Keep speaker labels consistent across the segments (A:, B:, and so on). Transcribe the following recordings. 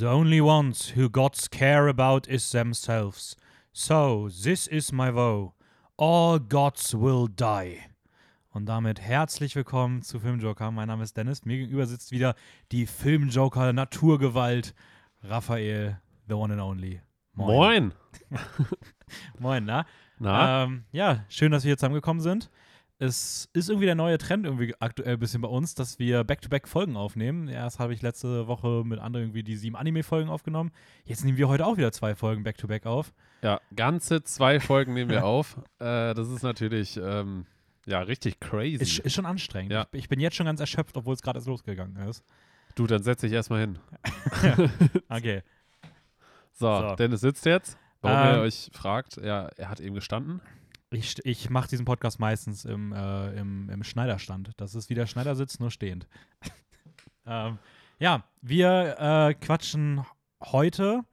A: The only ones who gods care about is themselves. So, this is my vow. All gods will die. Und damit herzlich willkommen zu Filmjoker. Mein Name ist Dennis. Mir gegenüber sitzt wieder die Filmjoker Naturgewalt Raphael, the one and only.
B: Moin.
A: Moin, na?
B: Na?
A: Ähm, ja, schön, dass wir hier zusammengekommen sind. Es ist irgendwie der neue Trend irgendwie aktuell ein bisschen bei uns, dass wir Back-to-Back Folgen aufnehmen. Erst habe ich letzte Woche mit anderen irgendwie die sieben Anime-Folgen aufgenommen. Jetzt nehmen wir heute auch wieder zwei Folgen Back-to-Back auf.
B: ja, ganze zwei Folgen nehmen wir auf. Äh, das ist natürlich ähm, ja richtig crazy.
A: Ist, ist schon anstrengend.
B: Ja.
A: Ich, ich bin jetzt schon ganz erschöpft, obwohl es gerade erst losgegangen ist.
B: du, dann setz dich erstmal hin.
A: Okay.
B: So,
A: So.
B: Dennis sitzt jetzt. Warum
A: Ähm,
B: ihr euch fragt, ja, er hat eben gestanden.
A: Ich, ich mache diesen Podcast meistens im, äh, im, im Schneiderstand. Das ist wie der Schneidersitz, nur stehend. ähm, ja, wir äh, quatschen heute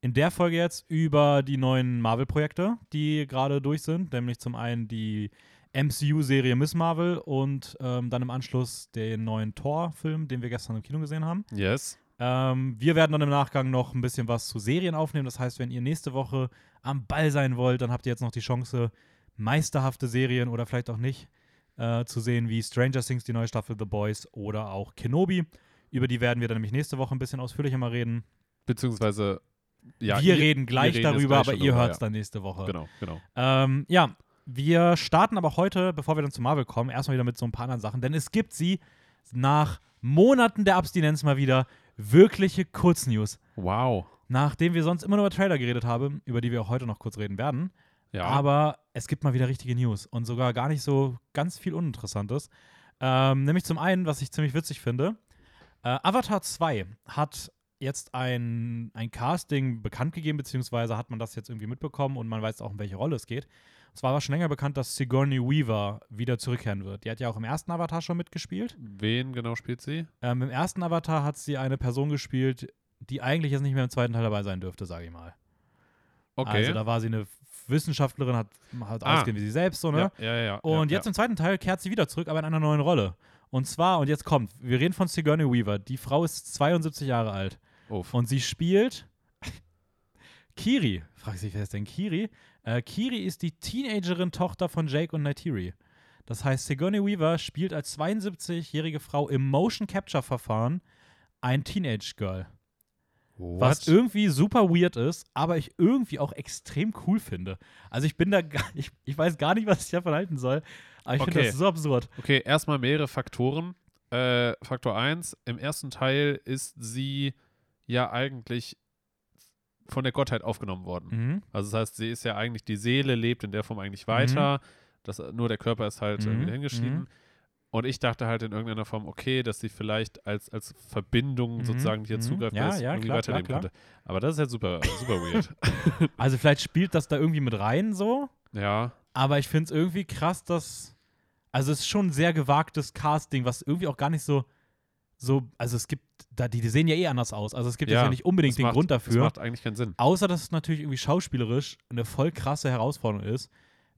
A: in der Folge jetzt über die neuen Marvel-Projekte, die gerade durch sind. Nämlich zum einen die MCU-Serie Miss Marvel und ähm, dann im Anschluss den neuen Thor-Film, den wir gestern im Kino gesehen haben.
B: Yes.
A: Ähm, wir werden dann im Nachgang noch ein bisschen was zu Serien aufnehmen. Das heißt, wenn ihr nächste Woche am Ball sein wollt, dann habt ihr jetzt noch die Chance, meisterhafte Serien oder vielleicht auch nicht äh, zu sehen, wie Stranger Things, die neue Staffel The Boys oder auch Kenobi. Über die werden wir dann nämlich nächste Woche ein bisschen ausführlicher mal reden.
B: Beziehungsweise, ja.
A: wir
B: ihr-
A: reden gleich
B: reden
A: darüber,
B: gleich
A: aber ihr hört es
B: ja.
A: dann nächste Woche.
B: Genau, genau.
A: Ähm, ja, wir starten aber heute, bevor wir dann zu Marvel kommen, erstmal wieder mit so ein paar anderen Sachen, denn es gibt sie nach Monaten der Abstinenz mal wieder wirkliche Kurznews.
B: Wow.
A: Nachdem wir sonst immer nur über Trailer geredet haben, über die wir auch heute noch kurz reden werden.
B: Ja.
A: Aber es gibt mal wieder richtige News und sogar gar nicht so ganz viel Uninteressantes. Ähm, nämlich zum einen, was ich ziemlich witzig finde, äh, Avatar 2 hat jetzt ein, ein Casting bekannt gegeben, beziehungsweise hat man das jetzt irgendwie mitbekommen und man weiß auch, um welche Rolle es geht. Es war aber schon länger bekannt, dass Sigourney Weaver wieder zurückkehren wird. Die hat ja auch im ersten Avatar schon mitgespielt.
B: Wen genau spielt sie?
A: Ähm, Im ersten Avatar hat sie eine Person gespielt, die eigentlich jetzt nicht mehr im zweiten Teil dabei sein dürfte, sage ich mal.
B: Okay.
A: Also da war sie eine Wissenschaftlerin, hat, hat
B: Ah.
A: ausgesehen wie sie selbst, so, ne?
B: ja, ja, ja.
A: Und
B: ja,
A: jetzt im zweiten Teil kehrt sie wieder zurück, aber in einer neuen Rolle. Und zwar, und jetzt kommt, wir reden von Sigourney Weaver. Die Frau ist 72 Jahre alt.
B: ja. Uff.
A: Und sie spielt Kiri. Fragt sich, wer ist denn Kiri? Äh, Kiri ist die Teenagerin-Tochter von Jake und Neytiri. Das heißt, Sigourney Weaver spielt als 72-jährige Frau im Motion Capture-Verfahren ein Teenage-Girl. Was
B: What?
A: irgendwie super weird ist, aber ich irgendwie auch extrem cool finde. Also ich bin da gar ich, ich weiß gar nicht, was ich davon halten soll, aber ich finde
B: Okay.
A: das so absurd.
B: Okay, erstmal mehrere Faktoren. Äh, Faktor 1, im ersten Teil ist sie ja eigentlich von der Gottheit aufgenommen worden.
A: Mhm.
B: Also das heißt, sie ist ja eigentlich, die Seele lebt in der Form eigentlich weiter. Das, nur der Körper ist halt
A: Mhm,
B: irgendwie hingeschrieben.
A: mhm.
B: Und ich dachte halt in irgendeiner Form, okay, dass sie vielleicht als, als Verbindung
A: Mhm,
B: sozusagen hier
A: mhm.
B: zugreifen,
A: Ja, ja,
B: irgendwie
A: klar,
B: weiterleben
A: klar, klar.
B: konnte. Aber das ist halt super, super weird.
A: Also vielleicht spielt das da irgendwie mit rein so,
B: ja,
A: aber ich finde es irgendwie krass, dass also es ist schon ein sehr gewagtes Casting, was irgendwie auch gar nicht so so also es gibt da die, die sehen ja eh anders aus. Also es gibt jetzt ja nicht unbedingt
B: das
A: den
B: macht,
A: Grund
B: Das
A: dafür.
B: macht eigentlich keinen Sinn.
A: Außer, dass es natürlich irgendwie schauspielerisch eine voll krasse Herausforderung ist,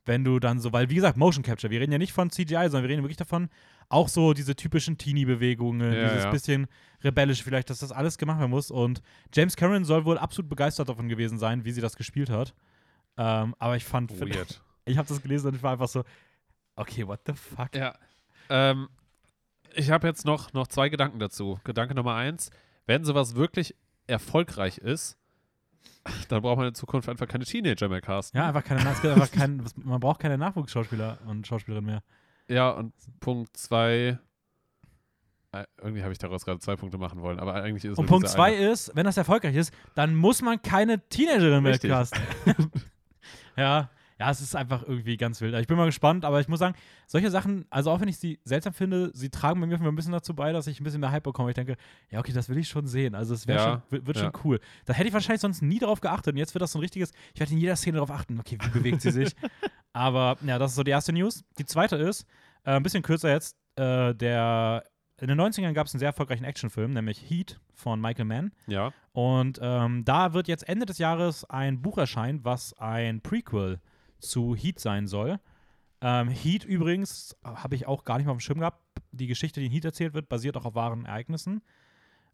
A: wenn du dann so, weil wie gesagt, Motion Capture, wir reden ja nicht von CGI, sondern wir reden wirklich davon, auch so diese typischen Teenie-Bewegungen,
B: Ja,
A: dieses
B: ja.
A: bisschen rebellisch vielleicht, dass das alles gemacht werden muss. Und James Cameron soll wohl absolut begeistert davon gewesen sein, wie sie das gespielt hat. Ähm, aber ich fand,
B: Weird.
A: ich habe das gelesen und ich war einfach so, okay, what the fuck?
B: Ja. Ähm, ich habe jetzt noch, noch zwei Gedanken dazu. Gedanke Nummer eins: Wenn sowas wirklich erfolgreich ist, dann braucht man in Zukunft einfach keine Teenager mehr casten.
A: Ja, einfach keine, einfach kein, man braucht keine Nachwuchsschauspieler und Schauspielerinnen mehr.
B: Ja, und Punkt zwei. Äh, irgendwie habe ich daraus gerade zwei Punkte machen wollen, aber eigentlich ist es
A: Und Punkt zwei
B: eine.
A: ist, wenn das erfolgreich ist, dann muss man keine Teenagerin mehr casten. ja, ja, es ist einfach irgendwie ganz wild. Ich bin mal gespannt, aber ich muss sagen, solche Sachen, also auch wenn ich sie seltsam finde, sie tragen bei mir ein bisschen dazu bei, dass ich ein bisschen mehr Hype bekomme. Ich denke, ja, okay, das will ich schon sehen. Also es
B: Ja,
A: schon, wird, wird
B: ja.
A: schon cool. Da hätte ich wahrscheinlich sonst nie drauf geachtet. Und jetzt wird das so ein richtiges, ich werde in jeder Szene darauf achten, okay, wie bewegt sie sich. aber ja, das ist so die erste News. Die zweite ist, äh, ein bisschen kürzer jetzt, äh, der in den 90ern gab es einen sehr erfolgreichen Actionfilm, nämlich Heat von Michael Mann.
B: Ja,
A: Und ähm, da wird jetzt Ende des Jahres ein Buch erscheinen, was ein Prequel zu Heat sein soll. Ähm, Heat übrigens habe ich auch gar nicht mal auf dem Schirm gehabt. Die Geschichte, die in Heat erzählt wird, basiert auch auf wahren Ereignissen.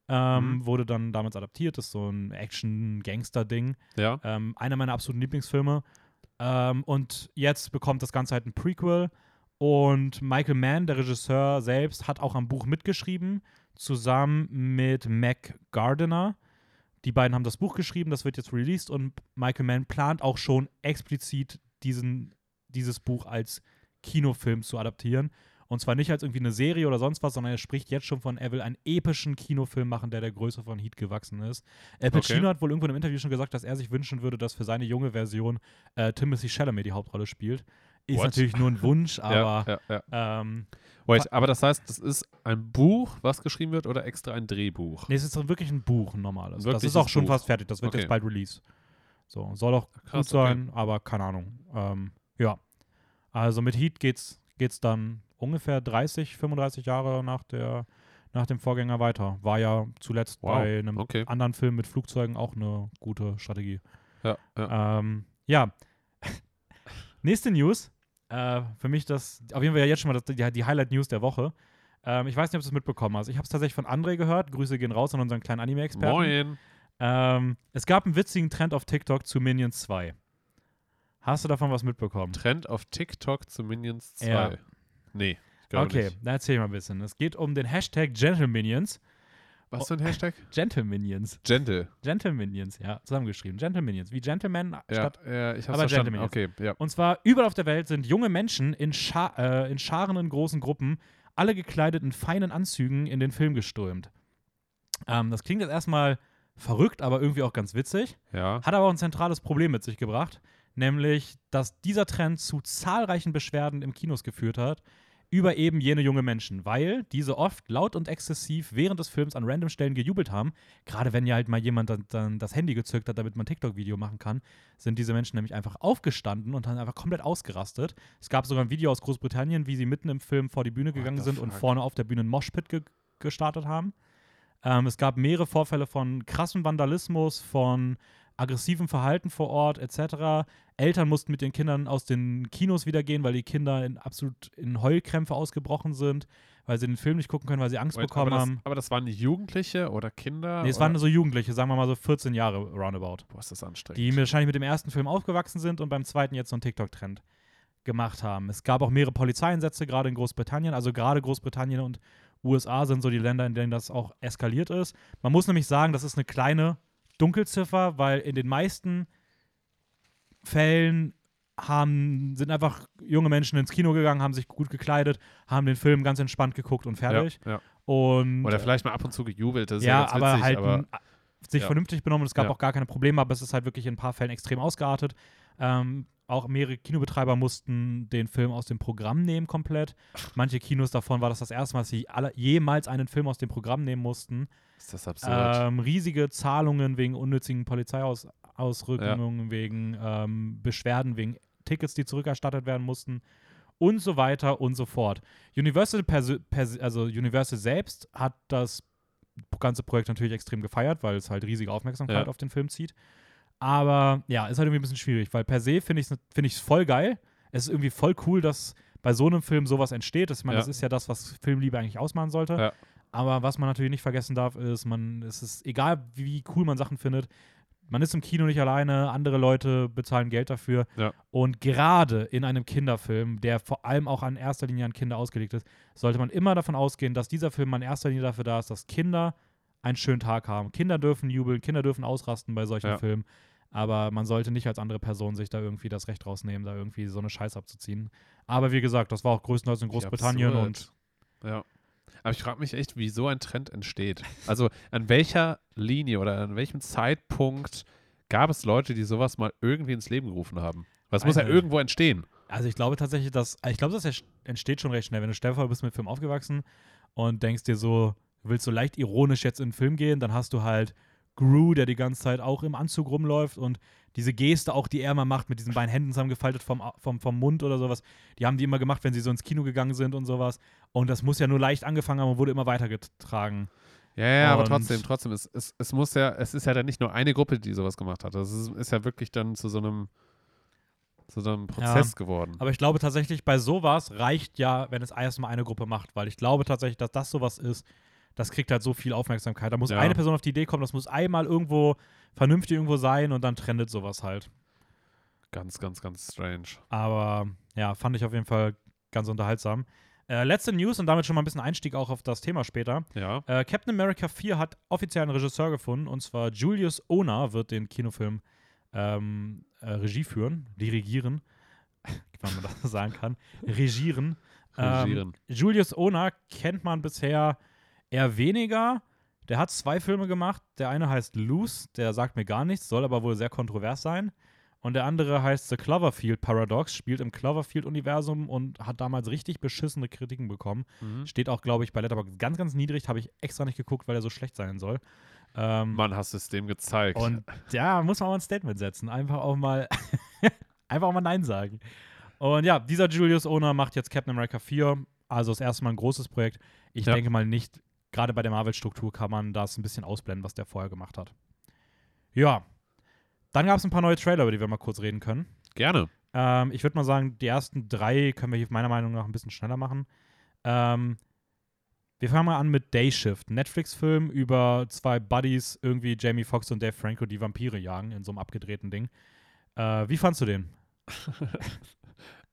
A: Ähm,
B: Mhm.
A: Wurde dann damals adaptiert, ist so ein Action-Gangster-Ding.
B: Ja.
A: Ähm, einer meiner absoluten Lieblingsfilme. Ähm, und jetzt bekommt das Ganze halt ein Prequel. Und Michael Mann, der Regisseur selbst, hat auch am Buch mitgeschrieben, zusammen mit Mac Gardiner. Die beiden haben das Buch geschrieben, das wird jetzt released und Michael Mann plant auch schon explizit diesen, dieses Buch als Kinofilm zu adaptieren. Und zwar nicht als irgendwie eine Serie oder sonst was, sondern er spricht jetzt schon von, er will einen epischen Kinofilm machen, der der Größe von Heat gewachsen ist. Al Pacino
B: Okay.
A: hat wohl irgendwo in einem Interview schon gesagt, dass er sich wünschen würde, dass für seine junge Version äh, Timothy Chalamet die Hauptrolle spielt. Ist
B: What?
A: natürlich nur ein Wunsch, aber
B: ja, ja, ja.
A: ähm,
B: Wait, aber das heißt, das ist ein Buch, was geschrieben wird, oder extra ein Drehbuch?
A: nee, es ist wirklich ein Buch, ein normales. das
B: Wirkliches
A: ist auch schon
B: Buch.
A: fast fertig, das wird
B: Okay.
A: jetzt bald release. So, soll auch gut
B: Krass, okay.
A: sein, aber keine Ahnung. Ähm, ja. Also mit Heat geht's, geht's dann ungefähr 30, 35 Jahre nach der nach dem Vorgänger weiter. War ja zuletzt
B: Wow,
A: bei einem
B: okay.
A: anderen Film mit Flugzeugen auch eine gute Strategie.
B: Ja, ja.
A: Ähm, ja. Nächste News. Äh, für mich das, auf jeden Fall ja jetzt schon mal das, die, die Highlight-News der Woche. Ähm, ich weiß nicht, ob du es mitbekommen hast. Ich habe es tatsächlich von André gehört. Grüße gehen raus an unseren kleinen Anime-Experten.
B: Moin.
A: Ähm, es gab einen witzigen Trend auf TikTok zu Minions 2. Hast du davon was mitbekommen?
B: Trend auf TikTok zu Minions 2.
A: Ja.
B: Nee,
A: Okay,
B: nicht.
A: dann erzähl ich mal ein bisschen. Es geht um den Hashtag Gentle Minions.
B: Was für ein Hashtag?
A: Gentle Minions.
B: Gentle.
A: Gentle Minions, ja, zusammengeschrieben. Gentle Minions. Wie Gentleman
B: Ja,
A: statt
B: ja ich hab's
A: aber
B: verstanden.
A: Gentleman
B: Okay, ja.
A: Und zwar überall auf der Welt sind junge Menschen in, Scha äh, in Scharen in großen Gruppen, alle gekleidet in feinen Anzügen, in den Film geströmt. Ähm, das klingt jetzt erstmal verrückt, aber irgendwie auch ganz witzig.
B: Ja.
A: Hat aber auch ein zentrales Problem mit sich gebracht, nämlich, dass dieser Trend zu zahlreichen Beschwerden im Kinos geführt hat über eben jene junge Menschen, weil diese oft laut und exzessiv während des Films an random Stellen gejubelt haben. Gerade wenn ja halt mal jemand dann, dann das Handy gezückt hat, damit man ein TikTok-Video machen kann, sind diese Menschen nämlich einfach aufgestanden und dann einfach komplett ausgerastet. Es gab sogar ein Video aus Großbritannien, wie sie mitten im Film vor die Bühne gegangen sind und vorne auf der Bühne ein Moshpit ge gestartet haben. Ähm, es gab mehrere Vorfälle von krassem Vandalismus, von aggressivem Verhalten vor Ort etc. Eltern mussten mit den Kindern aus den Kinos wieder gehen, weil die Kinder in absolut in Heulkrämpfe ausgebrochen sind, weil sie den Film nicht gucken können, weil sie Angst
B: Wait,
A: bekommen
B: aber, das,
A: haben.
B: aber das waren Jugendliche oder Kinder?
A: Nee, es
B: oder?
A: waren so Jugendliche, sagen wir mal so 14 Jahre roundabout,
B: Boah, ist das anstrengend.
A: die wahrscheinlich mit dem ersten Film aufgewachsen sind und beim zweiten jetzt so einen TikTok-Trend gemacht haben. Es gab auch mehrere Polizeieinsätze, gerade in Großbritannien. Also gerade Großbritannien und USA sind so die Länder, in denen das auch eskaliert ist. Man muss nämlich sagen, das ist eine kleine Dunkelziffer, weil in den meisten Fällen haben, sind einfach junge Menschen ins Kino gegangen, haben sich gut gekleidet, haben den Film ganz entspannt geguckt und fertig.
B: Ja, ja.
A: Und
B: Oder vielleicht mal ab und zu gejubelt. Das ist ja,
A: ja,
B: ganz
A: aber
B: witzig,
A: halt
B: aber
A: sich vernünftig benommen. Es gab auch gar keine Probleme, aber es ist halt wirklich in ein paar Fällen extrem ausgeartet. Ähm, auch mehrere Kinobetreiber mussten den Film aus dem Programm nehmen komplett. Manche Kinos davon war das das erste Mal, dass sie alle, jemals einen Film aus dem Programm nehmen mussten.
B: ist das absurd.
A: Ähm, riesige Zahlungen wegen unnützigen Polizeiausrückungen, wegen ähm, Beschwerden, wegen Tickets, die zurückerstattet werden mussten und so weiter und so fort. Universal, also Universal selbst hat das ganze Projekt natürlich extrem gefeiert, weil es halt riesige Aufmerksamkeit
B: Ja.
A: auf den Film zieht. Aber ja, ist halt irgendwie ein bisschen schwierig, weil per se finde ich es find ich's voll geil. Es ist irgendwie voll cool, dass bei so einem Film sowas entsteht. Das, ich meine,
B: Ja.
A: das ist ja das, was Filmliebe eigentlich ausmachen sollte.
B: Ja.
A: Aber was man natürlich nicht vergessen darf, ist, man, es ist egal, wie cool man Sachen findet, man ist im Kino nicht alleine, andere Leute bezahlen Geld dafür.
B: Ja.
A: Und gerade in einem Kinderfilm, der vor allem auch an erster Linie an Kinder ausgelegt ist, sollte man immer davon ausgehen, dass dieser Film in erster Linie dafür da ist, dass Kinder einen schönen Tag haben. Kinder dürfen jubeln, Kinder dürfen ausrasten bei solchen
B: Ja.
A: Filmen. Aber man sollte nicht als andere Person sich da irgendwie das Recht rausnehmen, da irgendwie so eine Scheiße abzuziehen. Aber wie gesagt, das war auch größtenteils in Großbritannien
B: absurd.
A: und
B: Ja. Aber ich frage mich echt, wie so ein Trend entsteht. Also an welcher Linie oder an welchem Zeitpunkt gab es Leute, die sowas mal irgendwie ins Leben gerufen haben? Was muss ja irgendwo entstehen.
A: Also ich glaube tatsächlich, dass ich glaube, das entsteht schon recht schnell, wenn du Stefan bist mit Film aufgewachsen und denkst dir so, du willst so leicht ironisch jetzt in den Film gehen, dann hast du halt Gru, der die ganze Zeit auch im Anzug rumläuft und diese Geste auch, die er immer macht, mit diesen beiden Händen zusammengefaltet vom, vom, vom Mund oder sowas, die haben die immer gemacht, wenn sie so ins Kino gegangen sind und sowas. Und das muss ja nur leicht angefangen haben und wurde immer weitergetragen.
B: Ja, ja, aber
A: Und-
B: trotzdem, trotzdem, es, es, es muss ja, es ist ja dann nicht nur eine Gruppe, die sowas gemacht hat. Es ist, ist ja wirklich dann zu so einem, zu so einem Prozess geworden.
A: Aber ich glaube tatsächlich, bei sowas reicht ja, wenn es erstmal eine Gruppe macht, weil ich glaube tatsächlich, dass das sowas ist, das kriegt halt so viel Aufmerksamkeit. Da muss
B: Ja.
A: eine Person auf die Idee kommen, das muss einmal irgendwo vernünftig irgendwo sein und dann trendet sowas halt.
B: Ganz, ganz, ganz strange.
A: Aber ja, fand ich auf jeden Fall ganz unterhaltsam. Äh, letzte News und damit schon mal ein bisschen Einstieg auch auf das Thema später.
B: Ja.
A: Äh, Captain America 4 hat offiziell einen Regisseur gefunden und zwar Julius Ona wird den Kinofilm ähm, äh, Regie führen, dirigieren, wenn man das sagen kann, regieren. Ähm,
B: Regieren.
A: Julius Ona kennt man bisher eher weniger. Der hat zwei Filme gemacht. Der eine heißt Loose, der sagt mir gar nichts, soll aber wohl sehr kontrovers sein. Und der andere heißt The Cloverfield Paradox, spielt im Cloverfield-Universum und hat damals richtig beschissene Kritiken bekommen.
B: Mhm.
A: Steht auch, glaube ich, bei Letterboxd ganz, ganz niedrig. Habe ich extra nicht geguckt, weil er so schlecht sein soll. Ähm,
B: Mann, hast du es dem gezeigt.
A: und da muss man auch ein Statement setzen. Einfach auch mal, einfach auch mal Nein sagen. Und ja, dieser Julius Owner macht jetzt Captain America 4. Also das erste Mal ein großes Projekt. Ich
B: Ja.
A: denke mal nicht, gerade bei der Marvel-Struktur kann man das ein bisschen ausblenden, was der vorher gemacht hat. Ja. Dann gab es ein paar neue Trailer, über die wir mal kurz reden können.
B: Gerne.
A: Ähm, ich würde mal sagen, die ersten drei können wir hier meiner Meinung nach ein bisschen schneller machen. Ähm, wir fangen mal an mit Day Shift, Netflix-Film über zwei Buddies, irgendwie Jamie Foxx und Dave Franco, die Vampire jagen in so einem abgedrehten Ding. Äh, wie fandst du den?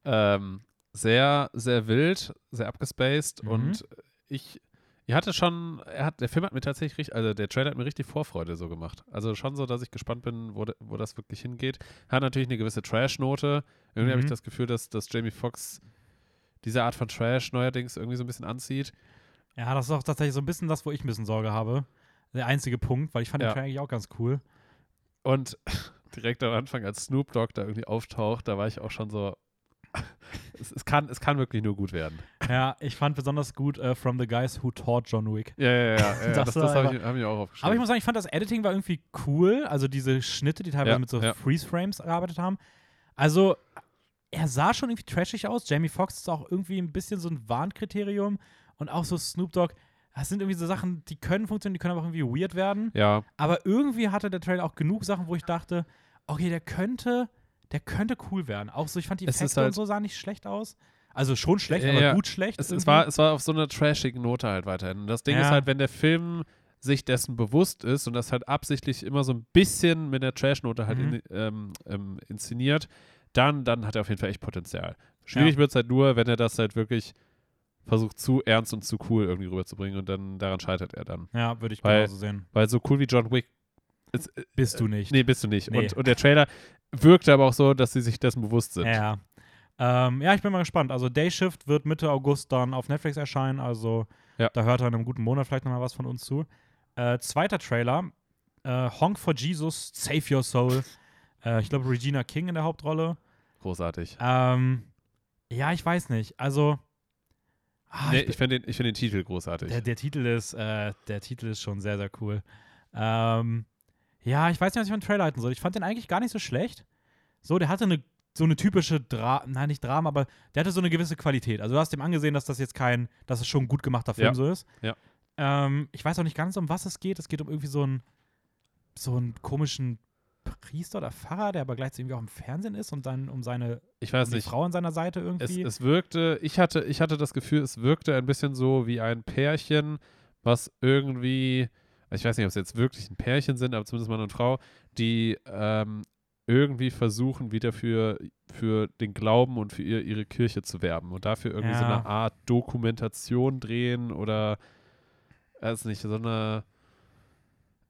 B: Ähm, sehr, sehr wild, sehr abgespaced
A: Mhm.
B: und ich, ich hatte schon, er hat, der Film hat mir tatsächlich richtig, also der Trailer hat mir richtig Vorfreude so gemacht. Also schon so, dass ich gespannt bin, wo, de, wo das wirklich hingeht. Hat natürlich eine gewisse Trash-Note. Irgendwie habe ich
A: Mhm.
B: das Gefühl, dass, dass Jamie Foxx diese Art von Trash neuerdings irgendwie so ein bisschen anzieht.
A: Ja, das ist auch tatsächlich so ein bisschen das, wo ich ein bisschen Sorge habe. Der einzige Punkt, weil ich fand
B: Ja.
A: den Trailer eigentlich auch ganz cool.
B: Und direkt am Anfang, als Snoop Dogg da irgendwie auftaucht, da war ich auch schon so, es, es, kann, es kann wirklich nur gut werden.
A: Ja, ich fand besonders gut äh, From the Guys Who Taught John Wick.
B: Ja, ja, ja. ja,
A: Das
B: das das habe ich, hab ich auch aufgeschrieben.
A: Aber ich muss sagen, ich fand das Editing war irgendwie cool. Also diese Schnitte, die teilweise
B: Ja,
A: mit so
B: ja.
A: Freeze-Frames gearbeitet haben. Also er sah schon irgendwie trashig aus. Jamie Foxx ist auch irgendwie ein bisschen so ein Warnkriterium. Und auch so Snoop Dogg. Das sind irgendwie so Sachen, die können funktionieren, die können aber auch irgendwie weird werden.
B: ja,
A: Aber irgendwie hatte der Trailer auch genug Sachen, wo ich dachte, okay, der könnte, der könnte cool werden. Auch so, ich fand die
B: Es
A: Effekte und
B: halt-
A: so sahen nicht schlecht aus. Also schon schlecht,
B: Ja,
A: aber gut schlecht.
B: es, es, war, es war auf so einer trashigen Note halt weiterhin. Und das Ding
A: Ja.
B: ist halt, wenn der Film sich dessen bewusst ist und das halt absichtlich immer so ein bisschen mit der Trash-Note halt
A: Mhm.
B: in, ähm, ähm, inszeniert, dann, dann hat er auf jeden Fall echt Potenzial. Schwierig
A: Ja.
B: wird es halt nur, wenn er das halt wirklich versucht, zu ernst und zu cool irgendwie rüberzubringen und dann daran scheitert er dann.
A: ja, würde ich
B: Weil-
A: genauso sehen.
B: Weil so cool wie John Wick ist, äh,
A: Bist du nicht.
B: Nee, bist du nicht.
A: Nee.
B: Und, und der Trailer wirkte aber auch so, dass sie sich dessen bewusst sind.
A: Ja. Ähm, ja, ich bin mal gespannt. Also Day Shift wird Mitte August dann auf Netflix erscheinen. Also
B: Ja.
A: da hört er in einem guten Monat vielleicht nochmal was von uns zu. Äh, zweiter Trailer. Äh, Honk for Jesus, Save Your Soul. äh, ich glaube, Regina King in der Hauptrolle.
B: Großartig.
A: Ähm, ja, ich weiß nicht. Also. ah,
B: nee,
A: ich
B: ich finde den, ich find den Titel großartig.
A: der, der Titel ist, äh, der Titel ist schon sehr, sehr cool. Ähm, ja, ich weiß nicht, was ich von dem Trailer halten soll. Ich fand den eigentlich gar nicht so schlecht. So, der hatte eine so eine typische Dra nein, nicht Drama, aber der hatte so eine gewisse Qualität. Also du hast ihm angesehen, dass das jetzt kein, dass es schon ein gut gemachter Film
B: Ja.
A: so ist.
B: Ja.
A: Ähm, ich weiß auch nicht ganz, um was es geht. Es geht um irgendwie so einen so einen komischen Priester oder Pfarrer, der aber gleichzeitig irgendwie auch im Fernsehen ist und dann um seine
B: ich
A: um
B: weiß
A: die
B: nicht.
A: Frau an seiner Seite
B: Es,
A: irgendwie.
B: es wirkte, ich hatte, ich hatte das Gefühl, es wirkte ein bisschen so wie ein Pärchen, was irgendwie, ich weiß nicht, ob es jetzt wirklich ein Pärchen sind, aber zumindest Mann und Frau, die ähm, irgendwie versuchen, wieder für, für den Glauben und für ihr, ihre Kirche zu werben und dafür irgendwie so
A: Ja.
B: eine Art Dokumentation drehen oder, weiß nicht, so eine,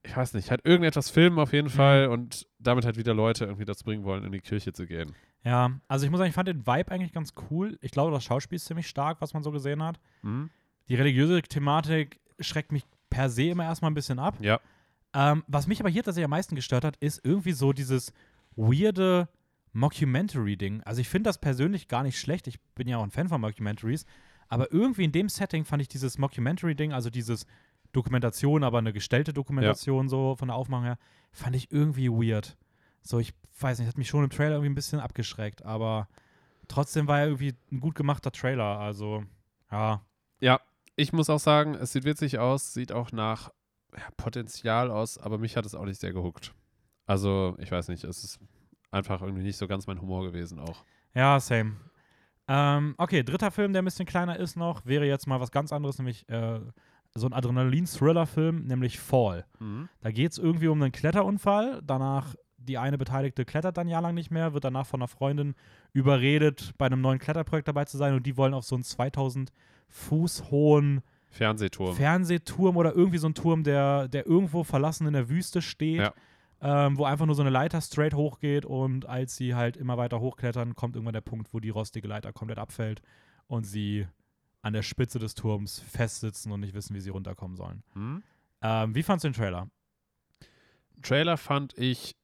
B: ich weiß nicht, halt irgendetwas filmen auf jeden
A: Mhm.
B: Fall und damit halt wieder Leute irgendwie dazu bringen wollen, in die Kirche zu gehen.
A: ja, also ich muss sagen, ich fand den Vibe eigentlich ganz cool. Ich glaube, das Schauspiel ist ziemlich stark, was man so gesehen hat.
B: Mhm.
A: Die religiöse Thematik schreckt mich per se immer erstmal ein bisschen ab.
B: Ja.
A: Ähm, was mich aber hier tatsächlich am meisten gestört hat, ist irgendwie so dieses weirde Mockumentary-Ding. Also ich finde das persönlich gar nicht schlecht. Ich bin ja auch ein Fan von Mockumentaries. Aber irgendwie in dem Setting fand ich dieses Mockumentary-Ding, also dieses Dokumentation, aber eine gestellte Dokumentation so von der Aufmachung her, fand ich irgendwie weird. So, ich weiß nicht, hat mich schon im Trailer irgendwie ein bisschen abgeschreckt, aber trotzdem war er irgendwie ein gut gemachter Trailer. Also, ja.
B: Ja, ich muss auch sagen, es sieht witzig aus, sieht auch nach ja, Potenzial aus, aber mich hat es auch nicht sehr gehuckt. Also, ich weiß nicht, es ist einfach irgendwie nicht so ganz mein Humor gewesen auch.
A: Ja, same. Ähm, okay, dritter Film, der ein bisschen kleiner ist noch, wäre jetzt mal was ganz anderes, nämlich äh, so ein Adrenalin-Thriller-Film, nämlich Fall.
B: Mhm.
A: Da geht es irgendwie um einen Kletterunfall. Danach, die eine Beteiligte klettert dann jahrelang nicht mehr, wird danach von einer Freundin überredet, bei einem neuen Kletterprojekt dabei zu sein und die wollen auf so einen 2000 Fuß hohen
B: Fernsehturm.
A: Fernsehturm oder irgendwie so ein Turm, der, der irgendwo verlassen in der Wüste steht,
B: Ja.
A: ähm, wo einfach nur so eine Leiter straight hochgeht und als sie halt immer weiter hochklettern, kommt irgendwann der Punkt, wo die rostige Leiter komplett abfällt und sie an der Spitze des Turms festsitzen und nicht wissen, wie sie runterkommen sollen.
B: Mhm.
A: Ähm, wie fandst du den Trailer?
B: Trailer fand ich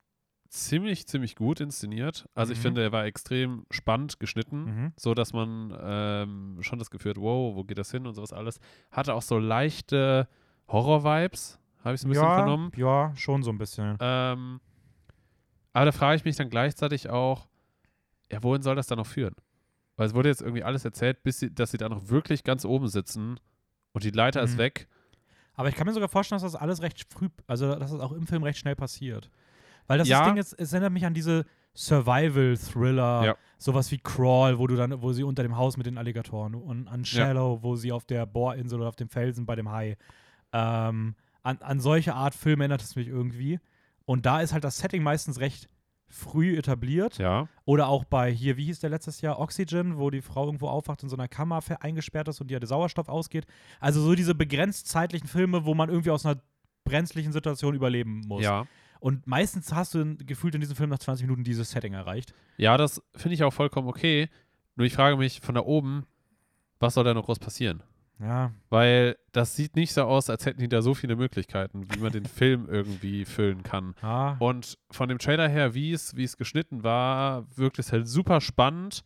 B: ziemlich, ziemlich gut inszeniert. Also ich
A: Mhm.
B: finde, er war extrem spannend geschnitten,
A: Mhm.
B: so dass man ähm, schon das Gefühl hat, wow, wo geht das hin und sowas alles. Hatte auch so leichte Horror-Vibes, habe ich so ein bisschen
A: ja,
B: vernommen.
A: ja, schon so ein bisschen.
B: Ähm, aber da frage ich mich dann gleichzeitig auch, ja, wohin soll das dann noch führen? Weil es wurde jetzt irgendwie alles erzählt, bis sie, dass sie da noch wirklich ganz oben sitzen und die Leiter ist
A: Mhm.
B: weg.
A: Aber ich kann mir sogar vorstellen, dass das alles recht früh, also dass das auch im Film recht schnell passiert. Weil das,
B: Ja.
A: das Ding ist, es erinnert mich an diese Survival-Thriller,
B: Ja.
A: sowas wie Crawl, wo du dann, wo sie unter dem Haus mit den Alligatoren und an Shallow, wo sie auf der Bohrinsel oder auf dem Felsen bei dem Hai. Ähm, an, an solche Art Filme erinnert es mich irgendwie. Und da ist halt das Setting meistens recht früh etabliert.
B: Ja.
A: Oder auch bei hier, wie hieß der letztes Jahr? Oxygen, wo die Frau irgendwo aufwacht in so einer Kammer eingesperrt ist und ihr der Sauerstoff ausgeht. Also so diese begrenzt zeitlichen Filme, wo man irgendwie aus einer brenzlichen Situation überleben muss.
B: Ja.
A: Und meistens hast du gefühlt in diesem Film nach 20 Minuten dieses Setting erreicht.
B: Ja, das finde ich auch vollkommen okay. Nur ich frage mich von da oben, was soll da noch groß passieren?
A: Ja,
B: Weil das sieht nicht so aus, als hätten die da so viele Möglichkeiten, wie man den Film irgendwie füllen kann.
A: ja.
B: Und von dem Trailer her, wie es, wie es geschnitten war, wirkt es halt super spannend.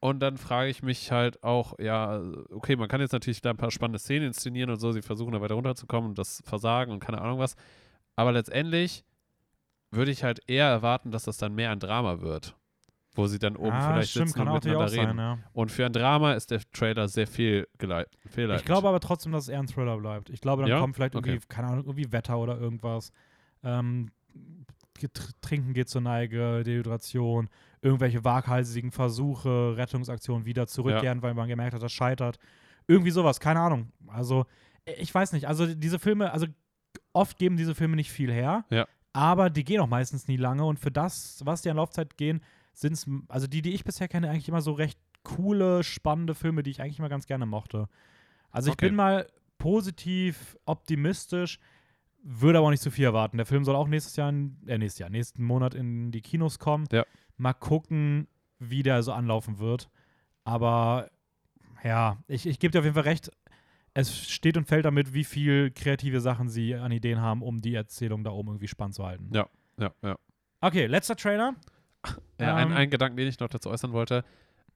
B: Und dann frage ich mich halt auch, ja, okay, man kann jetzt natürlich da ein paar spannende Szenen inszenieren und so, sie versuchen da weiter runterzukommen und das Versagen und keine Ahnung was. Aber letztendlich würde ich halt eher erwarten, dass das dann mehr ein Drama wird. Wo sie dann oben
A: ja,
B: vielleicht
A: stimmt,
B: sitzen
A: kann
B: und miteinander reden.
A: sein, ja.
B: Und für ein Drama ist der Trailer sehr viel fehlleitend.
A: Ich glaube aber trotzdem, dass es eher ein Thriller bleibt. Ich glaube, dann
B: Ja?
A: kommt vielleicht irgendwie,
B: Okay.
A: keine Ahnung, irgendwie Wetter oder irgendwas. Ähm, Trinken geht zur Neige, Dehydration, irgendwelche waghalsigen Versuche, Rettungsaktionen wieder zurückkehren, weil man gemerkt hat, das scheitert. Irgendwie sowas, keine Ahnung. Also, ich weiß nicht. Also, diese Filme, also oft geben diese Filme nicht viel her,
B: Ja.
A: aber die gehen auch meistens nie lange und für das, was die an Laufzeit gehen, sind es, also die, die ich bisher kenne, eigentlich immer so recht coole, spannende Filme, die ich eigentlich immer ganz gerne mochte. Also ich
B: Okay.
A: bin mal positiv optimistisch, würde aber auch nicht zu viel erwarten. Der Film soll auch nächstes Jahr, in, äh, nächstes Jahr, nächsten Monat in die Kinos kommen.
B: Ja.
A: Mal gucken, wie der so anlaufen wird. Aber ja, ich, ich gebe dir auf jeden Fall recht. Es steht und fällt damit, wie viel kreative Sachen sie an Ideen haben, um die Erzählung da oben irgendwie spannend zu halten.
B: Ja, ja, ja.
A: Okay, letzter Trailer.
B: ja ein,
A: Ähm,
B: ein Gedanken, den ich noch dazu äußern wollte.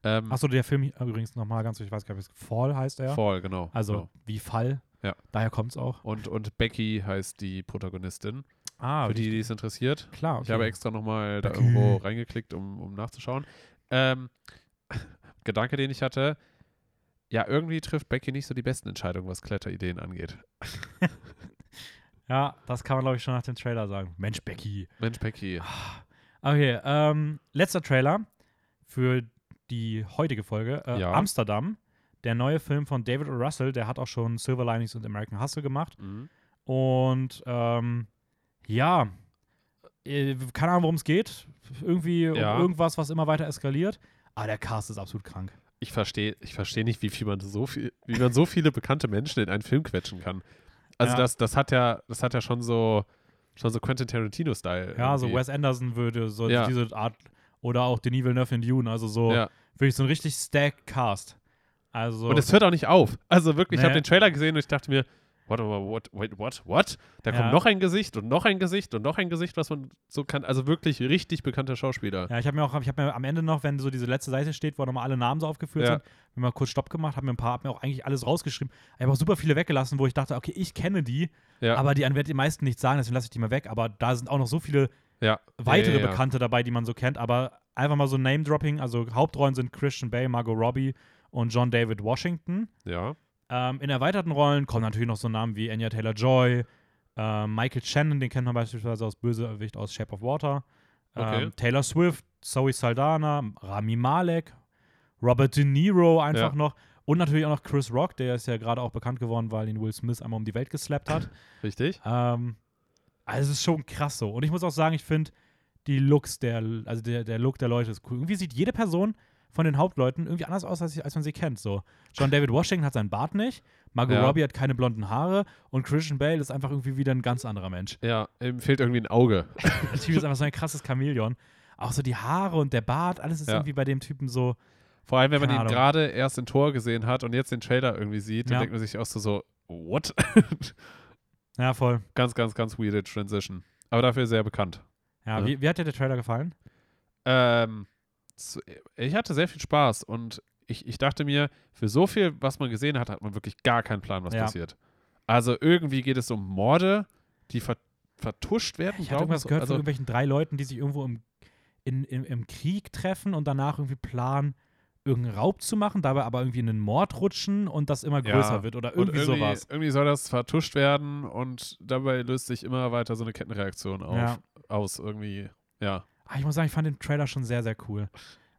B: Ähm,
A: Achso, der Film übrigens nochmal ganz, ich weiß gar nicht, wie es Fall heißt er.
B: Fall, genau.
A: Also
B: genau.
A: wie Fall.
B: Ja.
A: Daher kommt es auch.
B: Und, und Becky heißt die Protagonistin.
A: Ah,
B: für die, die es interessiert.
A: klar. Okay.
B: Ich habe extra nochmal da irgendwo reingeklickt, um, um nachzuschauen. Ähm, Gedanke, den ich hatte. Ja, irgendwie trifft Becky nicht so die besten Entscheidungen, was Kletterideen angeht.
A: Ja, das kann man, glaube ich, schon nach dem Trailer sagen. Mensch, Becky.
B: Mensch, Becky.
A: Okay, ähm, letzter Trailer für die heutige Folge. Äh,
B: Ja.
A: Amsterdam, der neue Film von David O. Russell, der hat auch schon Silver Linings und American Hustle gemacht.
B: Mhm.
A: Und ähm, ja, äh, keine Ahnung, worum es geht. Irgendwie
B: Ja.
A: um irgendwas, was immer weiter eskaliert. Aber der Cast ist absolut krank.
B: Ich verstehe ich versteh nicht, wie viel man so viel, wie man so viele bekannte Menschen in einen Film quetschen kann. Also
A: Ja.
B: das, das hat ja, das hat ja schon so, schon so Quentin Tarantino-Style.
A: Ja, so
B: irgendwie.
A: Wes Anderson würde so
B: Ja.
A: diese Art oder auch Denis Villeneuve in Dune, also so
B: Ja.
A: wirklich so ein richtig stacked Cast. Also
B: Und es hört auch nicht auf. Also wirklich, ich habe
A: Nee.
B: den Trailer gesehen und ich dachte mir, what, what, what, wait, what, what? Da
A: Ja.
B: kommt noch ein Gesicht und noch ein Gesicht und noch ein Gesicht, was man so kann. Also wirklich richtig bekannter Schauspieler.
A: Ja, ich habe mir auch, ich habe mir am Ende noch, wenn so diese letzte Seite steht, wo nochmal alle Namen so aufgeführt
B: Ja.
A: sind, mir mal kurz Stopp gemacht, habe mir ein paar, habe mir auch eigentlich alles rausgeschrieben. Ich habe auch super viele weggelassen, wo ich dachte, okay, ich kenne die,
B: Ja,
A: aber die werden die meisten nicht sagen, deswegen lasse ich die mal weg. Aber da sind auch noch so viele
B: ja.
A: weitere
B: ja, ja, ja.
A: Bekannte dabei, die man so kennt. Aber einfach mal so Name-Dropping, also Hauptrollen sind Christian Bale, Margot Robbie und John David Washington.
B: Ja,
A: Ähm, in erweiterten Rollen kommen natürlich noch so Namen wie Anya Taylor-Joy, ähm, Michael Shannon, den kennt man beispielsweise aus Bösewicht aus Shape of Water,
B: Okay.
A: ähm, Taylor Swift, Zoe Saldana, Rami Malek, Robert De Niro einfach
B: Ja.
A: noch Und natürlich auch noch Chris Rock, der ist ja gerade auch bekannt geworden, weil ihn Will Smith einmal um die Welt geslappt hat.
B: Richtig?
A: ähm, also es ist schon krass so. Und ich muss auch sagen, ich finde die Looks der, also der, der Look der Leute ist cool. Irgendwie sieht jede Person von den Hauptleuten irgendwie anders aus, als, als man sie kennt. So. John David Washington hat seinen Bart nicht, Margot
B: Ja.
A: Robbie hat keine blonden Haare und Christian Bale ist einfach irgendwie wieder ein ganz anderer Mensch.
B: Ja, ihm fehlt irgendwie ein Auge.
A: Der Typ ist einfach so ein krasses Chamäleon. Auch so die Haare und der Bart, alles ist
B: Ja.
A: irgendwie bei dem Typen so.
B: Vor allem, wenn man ihn gerade erst in Tor gesehen hat und jetzt den Trailer irgendwie sieht, dann
A: Ja.
B: denkt man sich auch so, so what?
A: Ja, voll.
B: ganz, ganz, ganz weirde Transition. Aber dafür sehr bekannt.
A: Ja,
B: Ja.
A: Wie, wie hat dir der Trailer gefallen?
B: Ähm, ich hatte sehr viel Spaß und ich, ich dachte mir, für so viel, was man gesehen hat, hat man wirklich gar keinen Plan, was
A: Ja.
B: passiert. Also irgendwie geht es um Morde, die ver vertuscht werden.
A: Ich
B: glaub
A: irgendwas gehört von
B: also,
A: irgendwelchen drei Leuten, die sich irgendwo im, in, im, im Krieg treffen und danach irgendwie planen, irgendeinen Raub zu machen, dabei aber irgendwie in einen Mord rutschen und das immer
B: Ja.
A: größer wird oder
B: und
A: irgendwie, sowas.
B: Irgendwie soll das vertuscht werden und dabei löst sich immer weiter so eine Kettenreaktion auf,
A: Ja.
B: aus. Irgendwie, ja.
A: Ah, ich muss sagen, ich fand den Trailer schon sehr, sehr cool.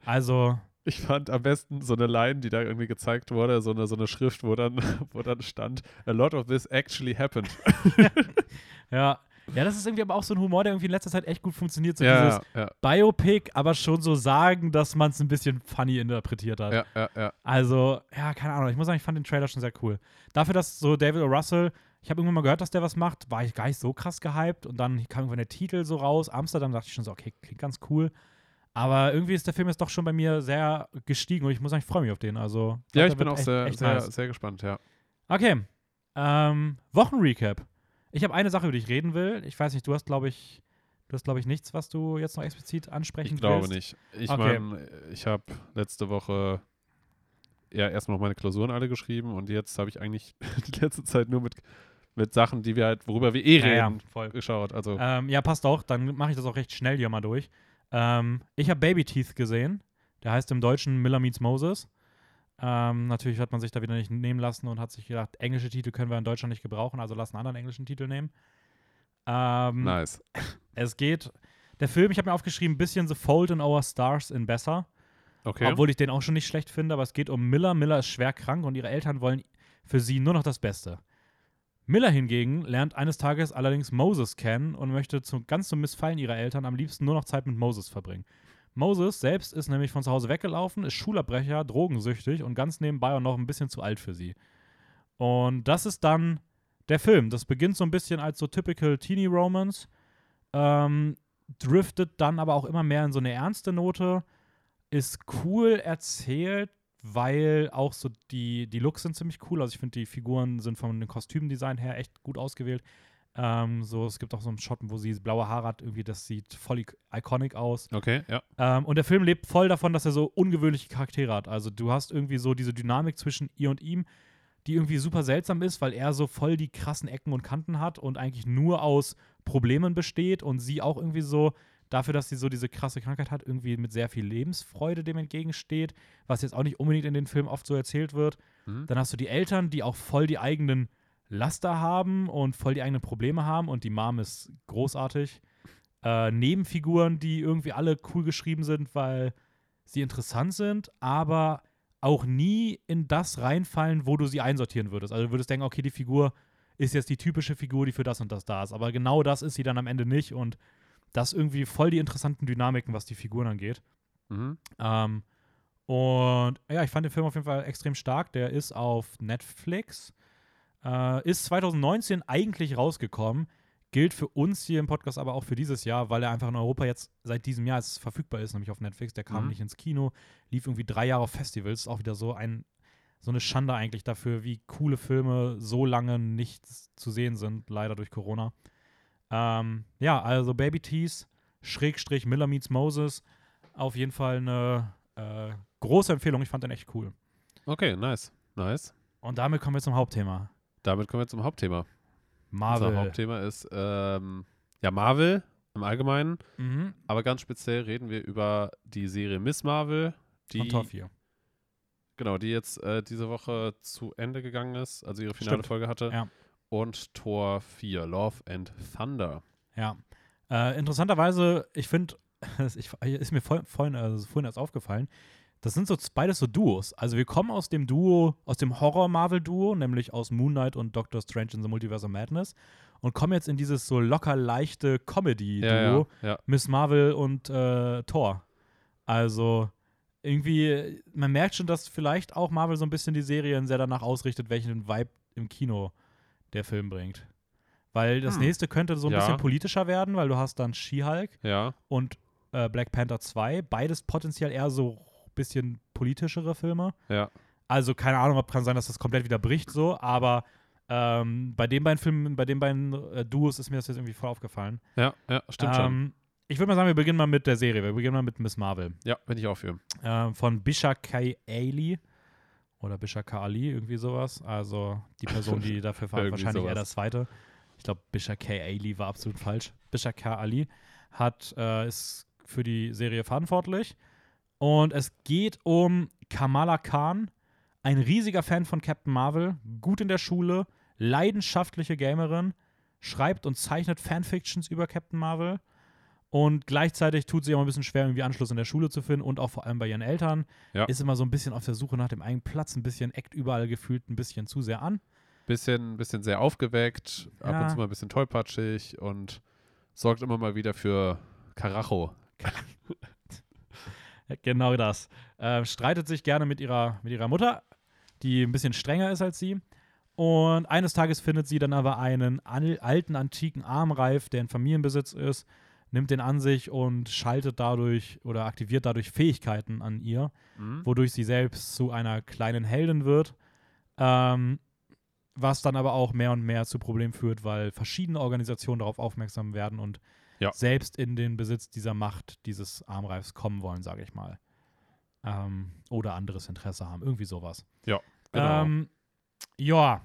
A: Also,
B: Ich fand am besten so eine Line, die da irgendwie gezeigt wurde, so eine, so eine Schrift, wo dann, wo dann stand, a lot of this actually happened.
A: ja. Ja, das ist irgendwie aber auch so ein Humor, der irgendwie in letzter Zeit echt gut funktioniert. So
B: ja,
A: dieses
B: ja,
A: Biopic, aber schon so sagen, dass man es ein bisschen funny interpretiert hat.
B: ja, ja, ja.
A: Also, ja, keine Ahnung. Ich muss sagen, ich fand den Trailer schon sehr cool. Dafür, dass so David O. Russell, ich habe irgendwann mal gehört, dass der was macht, war ich gar nicht so krass gehypt. Und dann kam irgendwann der Titel so raus. Amsterdam dachte ich schon so, okay, klingt ganz cool. Aber irgendwie ist der Film jetzt doch schon bei mir sehr gestiegen und ich muss sagen, ich freue mich auf den. Also,
B: Ja, ich bin auch
A: echt-
B: sehr,
A: echt
B: sehr,
A: nice.
B: sehr gespannt, ja.
A: Okay. Ähm, Wochenrecap. Ich habe eine Sache, über die ich reden will. Ich weiß nicht, du hast, glaube ich, du hast, glaube ich, nichts, was du jetzt noch explizit ansprechen
B: Ich glaube
A: willst.
B: nicht. Ich
A: Okay.
B: meine, ich habe letzte Woche ja erstmal meine Klausuren alle geschrieben und jetzt habe ich eigentlich die letzte Zeit nur mit, mit Sachen, die wir halt, worüber wir eh
A: Ja, ja,
B: reden,
A: voll.
B: geschaut. Also,
A: Ähm, ja, passt auch. Dann mache ich das auch recht schnell hier mal durch. Ähm, ich habe Baby Teeth gesehen. Der heißt im Deutschen Miller Meets Moses. Ähm, natürlich hat man sich da wieder nicht nehmen lassen und hat sich gedacht, englische Titel können wir in Deutschland nicht gebrauchen, also lassen einen anderen englischen Titel nehmen. Ähm,
B: nice.
A: Es geht, der Film, ich habe mir aufgeschrieben, bisschen The Fault in Our Stars in Besser.
B: Okay.
A: Obwohl ich den auch schon nicht schlecht finde, aber es geht um Miller. Miller ist schwer krank und ihre Eltern wollen für sie nur noch das Beste. Miller hingegen lernt eines Tages allerdings Moses kennen und möchte zu, ganz zum Missfallen ihrer Eltern am liebsten nur noch Zeit mit Moses verbringen. Moses selbst ist nämlich von zu Hause weggelaufen, ist Schulabbrecher, drogensüchtig und ganz nebenbei auch noch ein bisschen zu alt für sie. Und das ist dann der Film. Das beginnt so ein bisschen als so typical Teenie Romance, ähm, driftet dann aber auch immer mehr in so eine ernste Note ist cool erzählt, weil auch so die, die Looks sind ziemlich cool. Also ich finde, die Figuren sind von dem Kostümdesign her echt gut ausgewählt. Ähm, so, es gibt auch so einen Shot, wo sie blaue Haare hat, irgendwie, das sieht voll ic- iconic aus.
B: okay, ja.
A: Ähm, und der Film lebt voll davon, dass er so ungewöhnliche Charaktere hat. Also du hast irgendwie so diese Dynamik zwischen ihr und ihm, die irgendwie super seltsam ist, weil er so voll die krassen Ecken und Kanten hat und eigentlich nur aus Problemen besteht und sie auch irgendwie so dafür, dass sie so diese krasse Krankheit hat, irgendwie mit sehr viel Lebensfreude dem entgegensteht, was jetzt auch nicht unbedingt in den Filmen oft so erzählt wird.
B: Mhm.
A: Dann hast du die Eltern, die auch voll die eigenen Laster haben und voll die eigenen Probleme haben und die Mom ist großartig. Äh, Nebenfiguren, die irgendwie alle cool geschrieben sind, weil sie interessant sind, aber auch nie in das reinfallen, wo du sie einsortieren würdest. Also du würdest denken, okay, die Figur ist jetzt die typische Figur, die für das und das da ist. Aber genau das ist sie dann am Ende nicht und das irgendwie voll die interessanten Dynamiken, was die Figuren angeht.
B: Mhm.
A: Ähm, und ja, ich fand den Film auf jeden Fall extrem stark. Der ist auf Netflix. Äh, ist 2019 eigentlich rausgekommen. Gilt für uns hier im Podcast aber auch für dieses Jahr, weil er einfach in Europa jetzt seit diesem Jahr jetzt verfügbar ist, nämlich auf Netflix. Der kam
B: Mhm.
A: nicht ins Kino, lief irgendwie drei Jahre auf Festivals. Ist auch wieder so ein so eine Schande eigentlich dafür, wie coole Filme so lange nicht zu sehen sind, leider durch Corona. Ähm, ja, also Baby Tees, Schrägstrich Miller Meets Moses, auf jeden Fall eine äh, große Empfehlung. Ich fand den echt cool.
B: Okay, nice. Nice.
A: Und damit kommen wir zum Hauptthema.
B: Damit kommen wir zum Hauptthema.
A: Marvel.
B: Unser Hauptthema ist ähm, ja Marvel im Allgemeinen,
A: Mhm.
B: aber ganz speziell reden wir über die Serie Miss Marvel, die
A: Von Tor 4.
B: genau, die jetzt äh, diese Woche zu Ende gegangen ist, also ihre finale
A: Stimmt.
B: Folge hatte.
A: Ja.
B: Und Tor 4, Love and Thunder.
A: Ja. Äh, interessanterweise, ich finde, ist mir voll, vorhin, also vorhin erst aufgefallen, das sind so beides so Duos. Also wir kommen aus dem Duo, aus dem Horror-Marvel-Duo, nämlich aus Moon Knight und Doctor Strange in the Multiverse of Madness und kommen jetzt in dieses so locker leichte Comedy-Duo,
B: Ja, ja, ja.
A: Miss Marvel und äh, Thor. Also irgendwie, man merkt schon, dass vielleicht auch Marvel so ein bisschen die Serien sehr danach ausrichtet, welchen Vibe im Kino der Film bringt. Weil das
B: Hm.
A: nächste könnte so ein
B: Ja.
A: bisschen politischer werden, weil du hast dann She-Hulk
B: Ja,
A: und äh, Black Panther 2, beides potenziell eher so ein bisschen politischere Filme.
B: ja.
A: Also keine Ahnung, ob kann sein, dass das komplett wieder bricht so, aber ähm, bei den beiden Filmen, bei den beiden äh, Duos ist mir das jetzt irgendwie voll aufgefallen.
B: Ja, ja, stimmt schon.
A: ähm, Ich würde mal sagen, wir beginnen mal mit der Serie. Wir beginnen mal mit Miss Marvel.
B: Ja, bin ich auch für.
A: Ähm, von Bisha K. Ali oder Bisha K. Ali, irgendwie sowas. Also die Person, die dafür war, wahrscheinlich eher
B: sowas.
A: das zweite. Ich glaube, Bisha K. Ali war absolut falsch. Bisha K. Ali hat, äh, ist für die Serie verantwortlich. Und es geht um Kamala Khan, ein riesiger Fan von Captain Marvel, gut in der Schule, leidenschaftliche Gamerin, schreibt und zeichnet Fanfictions über Captain Marvel. Und gleichzeitig tut sie auch ein bisschen schwer, irgendwie Anschluss in der Schule zu finden und auch vor allem bei ihren Eltern.
B: Ja.
A: Ist immer so ein bisschen auf der Suche nach dem eigenen Platz, ein bisschen eckt überall gefühlt ein bisschen zu sehr an.
B: Bisschen, bisschen sehr aufgeweckt, ab
A: Ja.
B: und zu mal ein bisschen tollpatschig und sorgt immer mal wieder für Karacho.
A: Genau das. Äh, streitet sich gerne mit ihrer, mit ihrer Mutter, die ein bisschen strenger ist als sie. Und eines Tages findet sie dann aber einen al- alten, antiken Armreif, der in Familienbesitz ist, nimmt den an sich und schaltet dadurch oder aktiviert dadurch Fähigkeiten an ihr,
B: Mhm.
A: wodurch sie selbst zu einer kleinen Heldin wird. Ähm, was dann aber auch mehr und mehr zu Problemen führt, weil verschiedene Organisationen darauf aufmerksam werden und
B: Ja.
A: selbst in den Besitz dieser Macht, dieses Armreifs kommen wollen, sage ich mal. Ähm, oder anderes Interesse haben, irgendwie sowas.
B: Genau.
A: Ähm, ja,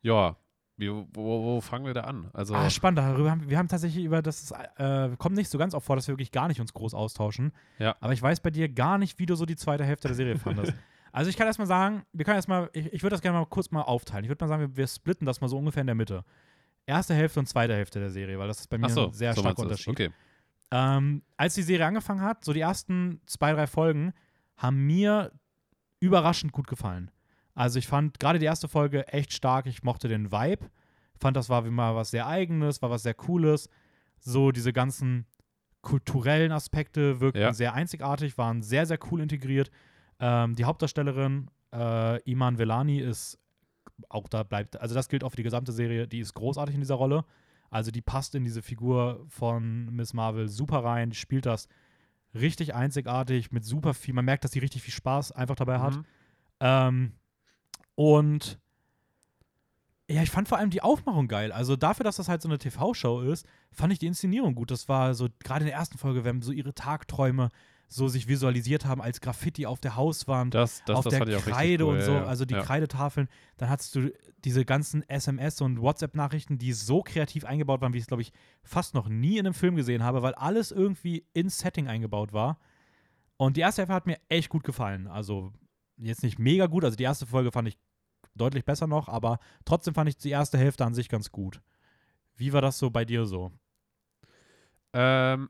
B: ja, wie, wo, wo fangen wir da an? Also,
A: ah, spannend. Darüber haben, wir haben tatsächlich über das, äh, kommt nicht so ganz oft vor, dass wir wirklich gar nicht uns groß austauschen.
B: Ja.
A: Aber ich weiß bei dir gar nicht, wie du so die zweite Hälfte der Serie fandest. Also ich kann erstmal sagen, wir können erstmal, ich, ich würde das gerne mal kurz mal aufteilen. Ich würde mal sagen, wir, wir splitten das mal so ungefähr in der Mitte. Erste Hälfte und zweite Hälfte der Serie, weil das ist bei mir
B: so,
A: ein sehr
B: so
A: starker. Unterschied.
B: Okay.
A: Ähm, als die Serie angefangen hat, so die ersten zwei, drei Folgen, haben mir überraschend gut gefallen. Also ich fand gerade die erste Folge echt stark. Ich mochte den Vibe. Fand, das war wie mal was sehr Eigenes, war was sehr Cooles. So diese ganzen kulturellen Aspekte wirkten
B: Ja.
A: sehr einzigartig, waren sehr, sehr cool integriert. Ähm, die Hauptdarstellerin äh, Iman Velani ist auch da bleibt, also das gilt auch für die gesamte Serie, die ist großartig in dieser Rolle. Also die passt in diese Figur von Miss Marvel super rein, die spielt das richtig einzigartig mit super viel, man merkt, dass sie richtig viel Spaß einfach dabei hat.
B: Mhm.
A: Ähm, und ja, ich fand vor allem die Aufmachung geil. Also dafür, dass das halt so eine TV-Show ist, fand ich die Inszenierung gut. Das war so, gerade in der ersten Folge, wenn so ihre Tagträume so sich visualisiert haben als Graffiti auf der Hauswand,
B: Das, das,
A: auf
B: das
A: der Kreide
B: cool.
A: und
B: ja,
A: so,
B: ja.
A: also die
B: ja.
A: Kreidetafeln, dann hattest du diese ganzen SMS und WhatsApp-Nachrichten, die so kreativ eingebaut waren, wie ich es, glaube ich, fast noch nie in einem Film gesehen habe, weil alles irgendwie ins Setting eingebaut war. Und die erste Hälfte hat mir echt gut gefallen. Also jetzt nicht mega gut, also die erste Folge fand ich deutlich besser noch, aber trotzdem fand ich die erste Hälfte an sich ganz gut. Wie war das so bei dir so?
B: Ähm,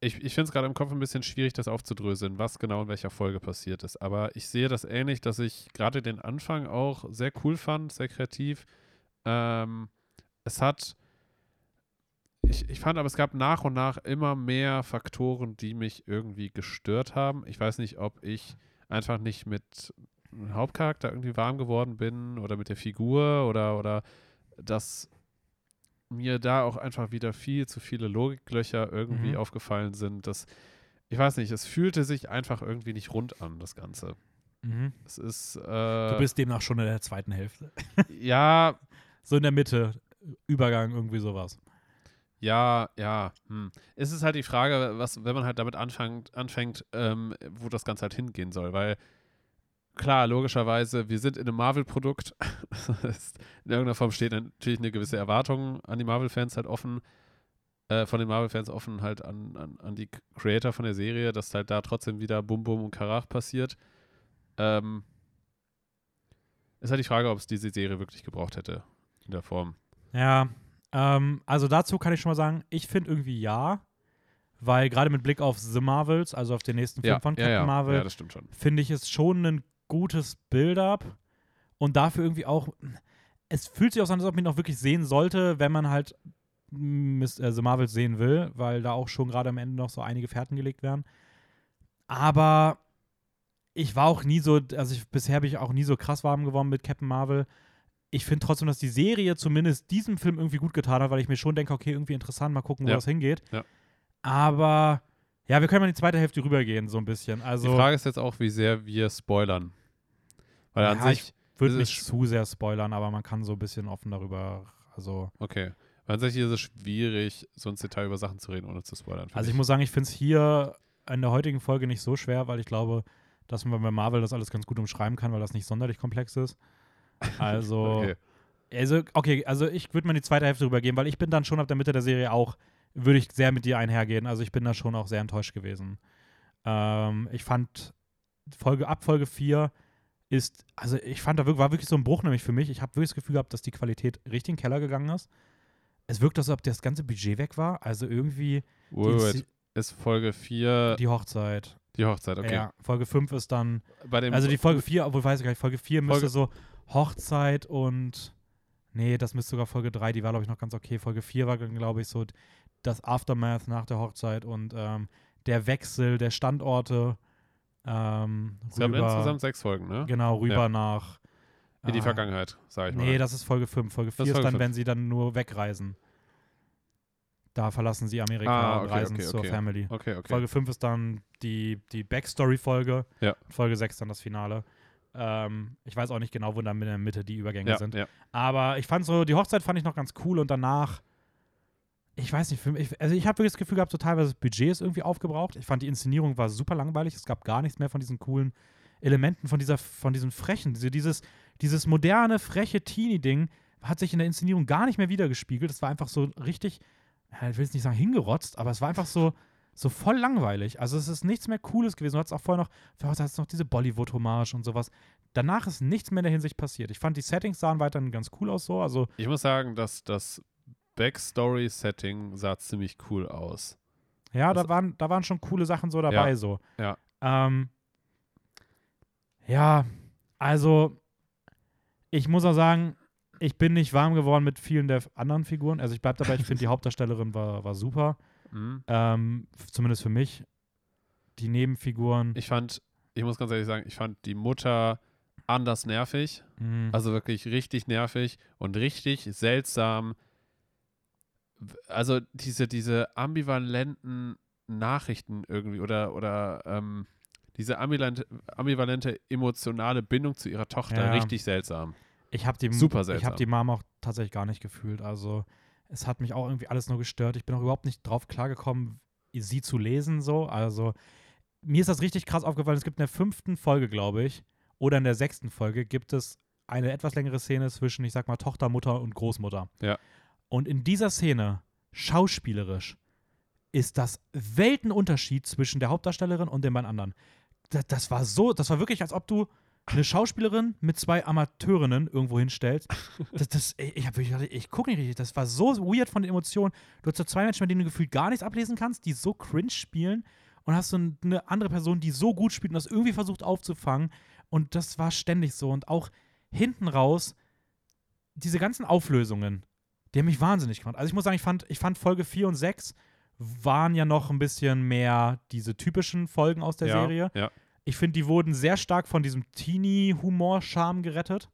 B: ich ich finde es gerade im Kopf ein bisschen schwierig, das aufzudröseln, was genau in welcher Folge passiert ist. Aber ich sehe das ähnlich, dass ich gerade den Anfang auch sehr cool fand, sehr kreativ. Ähm, es hat. Ich, ich fand aber, es gab nach und nach immer mehr Faktoren, die mich irgendwie gestört haben. Ich weiß nicht, ob ich einfach nicht mit dem Hauptcharakter irgendwie warm geworden bin oder mit der Figur oder, oder dass mir da auch einfach wieder viel zu viele Logiklöcher irgendwie
A: Mhm.
B: aufgefallen sind. Dass, ich weiß nicht, es fühlte sich einfach irgendwie nicht rund an, das Ganze. Es ist,
A: Du
B: äh,
A: bist demnach schon in der zweiten Hälfte.
B: ja,
A: So in der Mitte, Übergang, irgendwie sowas.
B: Ja, ja. Hm. Es ist halt die Frage, was, wenn man halt damit anfängt, anfängt ähm, wo das Ganze halt hingehen soll, weil klar, logischerweise, wir sind in einem Marvel-Produkt. In irgendeiner Form steht natürlich eine gewisse Erwartung an die Marvel-Fans halt offen, äh, von den Marvel-Fans offen halt an, an, an die Creator von der Serie, dass halt da trotzdem wieder Bum Bum und Karach passiert. Ähm, ist halt die Frage, ob es diese Serie wirklich gebraucht hätte in der Form.
A: Ja, ähm, also dazu kann ich schon mal sagen, ich finde irgendwie ja, weil gerade mit Blick auf The Marvels, also auf den nächsten Film
B: Ja,
A: von Captain
B: ja.
A: Marvel,
B: Ja, schon.
A: finde ich es schon ein gutes Build-up und dafür irgendwie auch, es fühlt sich auch so an, als ob man ihn auch wirklich sehen sollte, wenn man halt Miss, äh, The Marvels sehen will, weil da auch schon gerade am Ende noch so einige Fährten gelegt werden. Aber ich war auch nie so, also ich, bisher bin ich auch nie so krass warm geworden mit Captain Marvel. Ich finde trotzdem, dass die Serie zumindest diesem Film irgendwie gut getan hat, weil ich mir schon denke, okay, irgendwie interessant, mal gucken, wo
B: Ja.
A: das hingeht.
B: Ja.
A: Aber ja, wir können mal in die zweite Hälfte rübergehen, so ein bisschen. Also
B: die Frage ist jetzt auch, wie sehr wir spoilern. Weil an
A: Ja,
B: sich,
A: ich würde nicht
B: es-
A: zu sehr spoilern, aber man kann so ein bisschen offen darüber, also
B: okay. Weil an sich ist es schwierig, so ins Detail über Sachen zu reden, ohne zu spoilern.
A: Also ich muss sagen, ich finde es hier in der heutigen Folge nicht so schwer, weil ich glaube, dass man bei Marvel das alles ganz gut umschreiben kann, weil das nicht sonderlich komplex ist. Also,
B: Okay.
A: also okay, also ich würde mal in die zweite Hälfte rübergehen, weil ich bin dann schon ab der Mitte der Serie auch, würde ich sehr mit dir einhergehen. Also ich bin da schon auch sehr enttäuscht gewesen. Ähm, ich fand Folge ab Folge 4 ist, also ich fand da wirklich, war wirklich so ein Bruch nämlich für mich. Ich habe wirklich das Gefühl gehabt, dass die Qualität richtig in den Keller gegangen ist. Es wirkt, als ob das ganze Budget weg war. Also irgendwie
B: Wait, wait. Ist Folge 4
A: die Hochzeit.
B: die Hochzeit, okay.
A: Ja, Folge 5 ist dann,
B: Bei dem,
A: also die Folge 4, obwohl weiß ich gar nicht, Folge 4 müsste
B: Folge-
A: so Hochzeit und, nee, das müsste sogar Folge 3, die war, glaube ich, noch ganz okay. Folge 4 war, glaube ich, so das Aftermath nach der Hochzeit und ähm, der Wechsel der Standorte ähm,
B: es gab insgesamt sechs Folgen, ne?
A: genau, rüber
B: Ja.
A: nach
B: In die
A: ah,
B: Vergangenheit, sag ich mal.
A: Nee, das ist Folge 5. Folge 4
B: ist
A: ist,
B: Folge
A: dann,
B: fünf.
A: wenn sie dann nur wegreisen. Da verlassen sie Amerika
B: Ah,
A: und
B: okay,
A: reisen
B: okay,
A: zur
B: okay.
A: Family.
B: okay, okay.
A: Folge 5 ist dann die, die Backstory-Folge.
B: Ja.
A: Folge 6 dann das Finale. Ähm, ich weiß auch nicht genau, wo dann in der Mitte die Übergänge
B: ja,
A: sind.
B: ja.
A: Aber ich fand so, die Hochzeit fand ich noch ganz cool und danach, ich weiß nicht, mich, also ich habe wirklich das Gefühl gehabt, so teilweise das Budget ist irgendwie aufgebraucht. Ich fand die Inszenierung war super langweilig. Es gab gar nichts mehr von diesen coolen Elementen, von dieser, von diesen frechen, diese, dieses, dieses moderne, freche Teenie-Ding hat sich in der Inszenierung gar nicht mehr wiedergespiegelt. Es war einfach so richtig, ich will jetzt nicht sagen hingerotzt, aber es war einfach so, so voll langweilig. Also es ist nichts mehr Cooles gewesen. Du hattest auch vorher noch, du hattest noch diese Bollywood-Hommage und sowas. Danach ist nichts mehr in der Hinsicht passiert. Ich fand, die Settings sahen weiterhin ganz cool aus so. Also
B: Ich muss sagen, dass das Backstory-Setting sah ziemlich cool aus.
A: ja, da
B: Also-
A: waren, da waren schon coole Sachen so dabei
B: Ja,
A: so.
B: ja.
A: Ähm, ja, also ich muss auch sagen, ich bin nicht warm geworden mit vielen der anderen Figuren. Also ich bleib dabei, ich finde die Hauptdarstellerin war, war super.
B: Mhm.
A: Ähm, zumindest für mich. Die Nebenfiguren.
B: Ich fand, ich muss ganz ehrlich sagen, ich fand die Mutter anders nervig.
A: mh,
B: Also wirklich richtig nervig und richtig seltsam. Also diese, diese ambivalenten Nachrichten irgendwie oder, oder ähm, diese ambivalente, ambivalente emotionale Bindung zu ihrer Tochter
A: Ja.
B: richtig seltsam.
A: ich habe die,
B: super
A: ich
B: seltsam.
A: die Mom auch tatsächlich gar nicht gefühlt. Also es hat mich auch irgendwie alles nur gestört. Ich bin auch überhaupt nicht drauf klargekommen, sie zu lesen so. Also mir ist das richtig krass aufgefallen. Es gibt in der fünften Folge, glaube ich, oder in der sechsten Folge gibt es eine etwas längere Szene zwischen, ich sag mal, Tochter, Mutter und Großmutter.
B: Ja.
A: Und in dieser Szene, schauspielerisch, ist das Weltenunterschied zwischen der Hauptdarstellerin und den beiden anderen. Das, das war so, das war wirklich, als ob du eine Schauspielerin mit zwei Amateurinnen irgendwo hinstellst. Das, das, ich gedacht, ich gucke nicht richtig. Das war so weird von den Emotionen. Du hast so zwei Menschen, bei denen du gefühlt gar nichts ablesen kannst, die so cringe spielen und hast so eine andere Person, die so gut spielt und das irgendwie versucht aufzufangen. Und das war ständig so. Und auch hinten raus, diese ganzen Auflösungen, die haben mich wahnsinnig gemacht. Also ich muss sagen, ich fand, ich fand Folge 4 und 6 waren ja noch ein bisschen mehr diese typischen Folgen aus der
B: ja,
A: Serie.
B: Ja.
A: Ich finde, die wurden sehr stark von diesem Teenie-Humor-Charme gerettet.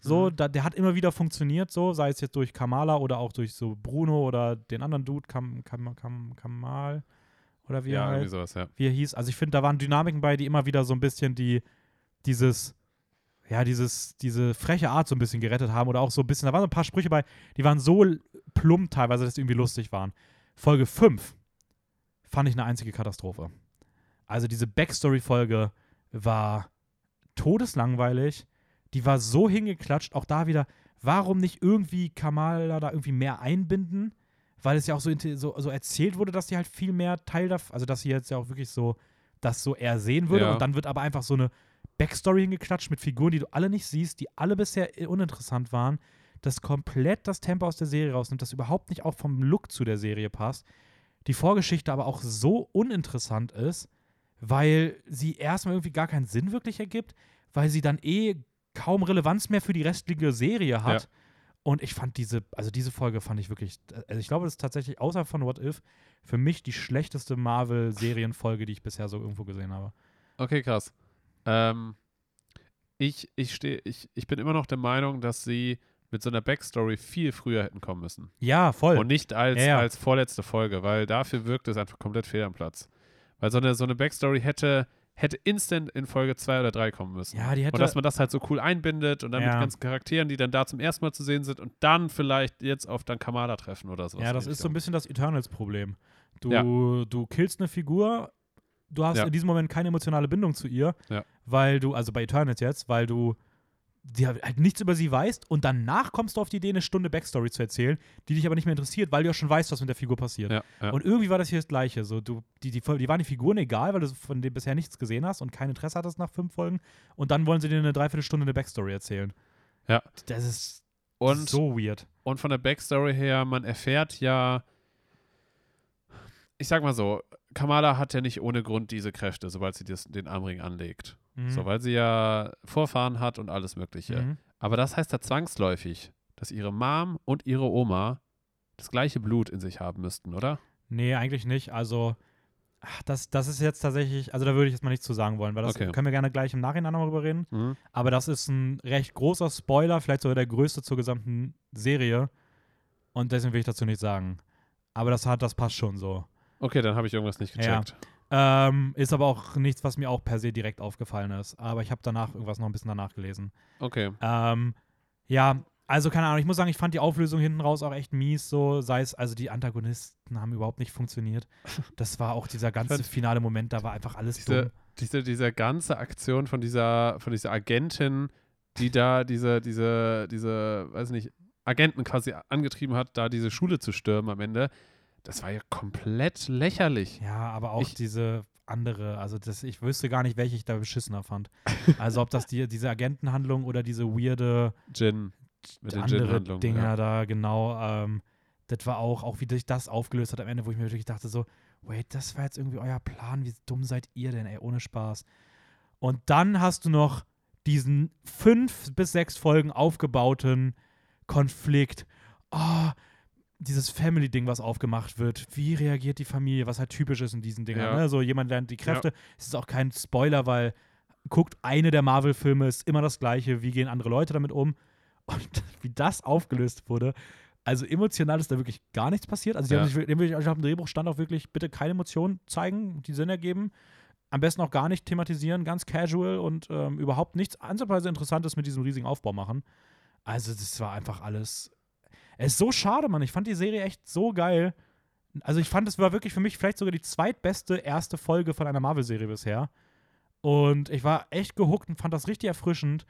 A: So,
B: Mhm.
A: da, der hat immer wieder funktioniert, so, sei es jetzt durch Kamala oder auch durch so Bruno oder den anderen Dude, Kam, Kam, Kam, Kamal oder wie, er
B: ja,
A: halt,
B: irgendwie sowas, ja.
A: wie er hieß. Also ich finde, da waren Dynamiken bei, die immer wieder so ein bisschen die, dieses, ja, dieses, diese freche Art so ein bisschen gerettet haben oder auch so ein bisschen, da waren so ein paar Sprüche bei, die waren so plump teilweise, dass die irgendwie lustig waren. Folge 5 fand ich eine einzige Katastrophe. Also diese Backstory-Folge war todeslangweilig. Die war so hingeklatscht, auch da wieder, warum nicht irgendwie Kamala da irgendwie mehr einbinden? Weil es ja auch so, so, so erzählt wurde, dass sie halt viel mehr Teil davon, also dass sie jetzt ja auch wirklich so das so eher sehen würde.
B: Ja.
A: Und dann wird aber einfach so eine Backstory hingeklatscht mit Figuren, die du alle nicht siehst, die alle bisher uninteressant waren, das komplett das Tempo aus der Serie rausnimmt, das überhaupt nicht auch vom Look zu der Serie passt. die Vorgeschichte aber auch so uninteressant ist, weil sie erstmal irgendwie gar keinen Sinn wirklich ergibt, weil sie dann eh kaum Relevanz mehr für die restliche Serie hat.
B: Ja.
A: Und ich fand diese, also diese Folge fand ich wirklich, also ich glaube, das ist tatsächlich außer von What If für mich die schlechteste Marvel-Serienfolge, die ich bisher so irgendwo gesehen habe.
B: Okay, krass. Ähm, ich, ich, steh, ich, ich bin immer noch der Meinung, dass sie mit so einer Backstory viel früher hätten kommen müssen.
A: Ja, voll.
B: Und nicht als,
A: Ja, ja.
B: als vorletzte Folge, weil dafür wirkt es einfach komplett fehl am Platz. Weil so eine, so eine Backstory hätte, hätte instant in Folge 2 oder 3 kommen müssen.
A: ja, die hätte.
B: Und dass man das halt so cool einbindet und dann mit
A: Ja.
B: ganzen Charakteren, die dann da zum ersten Mal zu sehen sind und dann vielleicht jetzt auf dann Kamala treffen oder sowas.
A: ja, das ist so ein bisschen das Eternals-Problem. Du,
B: Ja.
A: du killst eine Figur, du hast
B: Ja.
A: in diesem Moment keine emotionale Bindung zu ihr, weil du, also bei Eternals jetzt, weil du die halt nichts über sie weißt und danach kommst du auf die Idee, eine Stunde Backstory zu erzählen, die dich aber nicht mehr interessiert, weil du ja schon weißt, was mit der Figur passiert.
B: Ja, ja.
A: Und irgendwie war das hier das Gleiche. So, du, die, die, die waren die Figuren egal, weil du von denen bisher nichts gesehen hast und kein Interesse hattest nach fünf Folgen. Und dann wollen sie dir eine Dreiviertelstunde eine Backstory erzählen.
B: Ja.
A: Das ist
B: und,
A: so weird.
B: und von der Backstory her, man erfährt ja, ich sag mal so, Kamala hat ja nicht ohne Grund diese Kräfte, sobald sie das, den Armring anlegt.
A: Mhm.
B: So, weil sie ja Vorfahren hat und alles Mögliche.
A: Mhm.
B: Aber das heißt ja zwangsläufig, dass ihre Mom und ihre Oma das gleiche Blut in sich haben müssten, oder?
A: Nee, eigentlich nicht. Also, ach, das, das ist jetzt tatsächlich, also da würde ich jetzt mal nichts zu sagen wollen, weil das
B: Okay.
A: können wir gerne gleich im Nachhinein nochmal drüber reden.
B: Mhm.
A: Aber das ist ein recht großer Spoiler, vielleicht sogar der größte zur gesamten Serie. Und deswegen will ich dazu nichts sagen. Aber das hat, das passt schon so.
B: Okay, dann habe ich irgendwas nicht
A: Ja. Ähm, ist aber auch nichts, was mir auch per se direkt aufgefallen ist. Aber ich habe danach irgendwas noch ein bisschen danach gelesen.
B: Okay.
A: Ähm, ja, also keine Ahnung, ich muss sagen, ich fand die Auflösung hinten raus auch echt mies, so sei es, also die Antagonisten haben überhaupt nicht funktioniert. Das war auch dieser ganze finale Moment, da war einfach alles
B: Diese,
A: dumm.
B: diese, diese ganze Aktion von dieser, von dieser Agentin, die da diese, diese, diese, weiß nicht, Agenten quasi angetrieben hat, da diese Schule zu stürmen am Ende, das war ja komplett lächerlich.
A: Ja, aber auch
B: Ich-
A: diese andere, also das, ich wüsste gar nicht, welche ich da beschissener fand. Also ob das die, diese Agentenhandlung oder diese weirde
B: Jin. Mit den
A: andere
B: Jin-Handlungen,
A: Dinger
B: ja.
A: da, genau. Ähm, das war auch, auch wie sich das aufgelöst hat am Ende, wo ich mir wirklich dachte so, wait, das war jetzt irgendwie euer Plan, wie dumm seid ihr denn, ey, ohne Spaß. Und dann hast du noch diesen fünf bis sechs Folgen aufgebauten Konflikt. Oh, dieses Family-Ding, was aufgemacht wird. Wie reagiert die Familie, was halt typisch ist in diesen Dingern.
B: Ja.
A: Ne? So jemand lernt die Kräfte. Es ist auch kein Spoiler, weil guckt, eine der Marvel-Filme ist immer das gleiche. Wie gehen andere Leute damit um? Und wie das aufgelöst wurde. Also emotional ist da wirklich gar nichts passiert. Also die
B: Ja.
A: haben sich, wirklich- ich habe im Drehbuch stand auch wirklich, bitte keine Emotionen zeigen, die Sinn ergeben. Am besten auch gar nicht thematisieren, ganz casual und ähm, überhaupt nichts ansatzweise Interessantes mit diesem riesigen Aufbau machen. Also das war einfach alles. Es ist so schade, Mann. Ich fand die Serie echt so geil. Also ich fand, es war wirklich für mich vielleicht sogar die zweitbeste erste Folge von einer Marvel-Serie bisher. Und ich war echt gehuckt und fand das richtig erfrischend.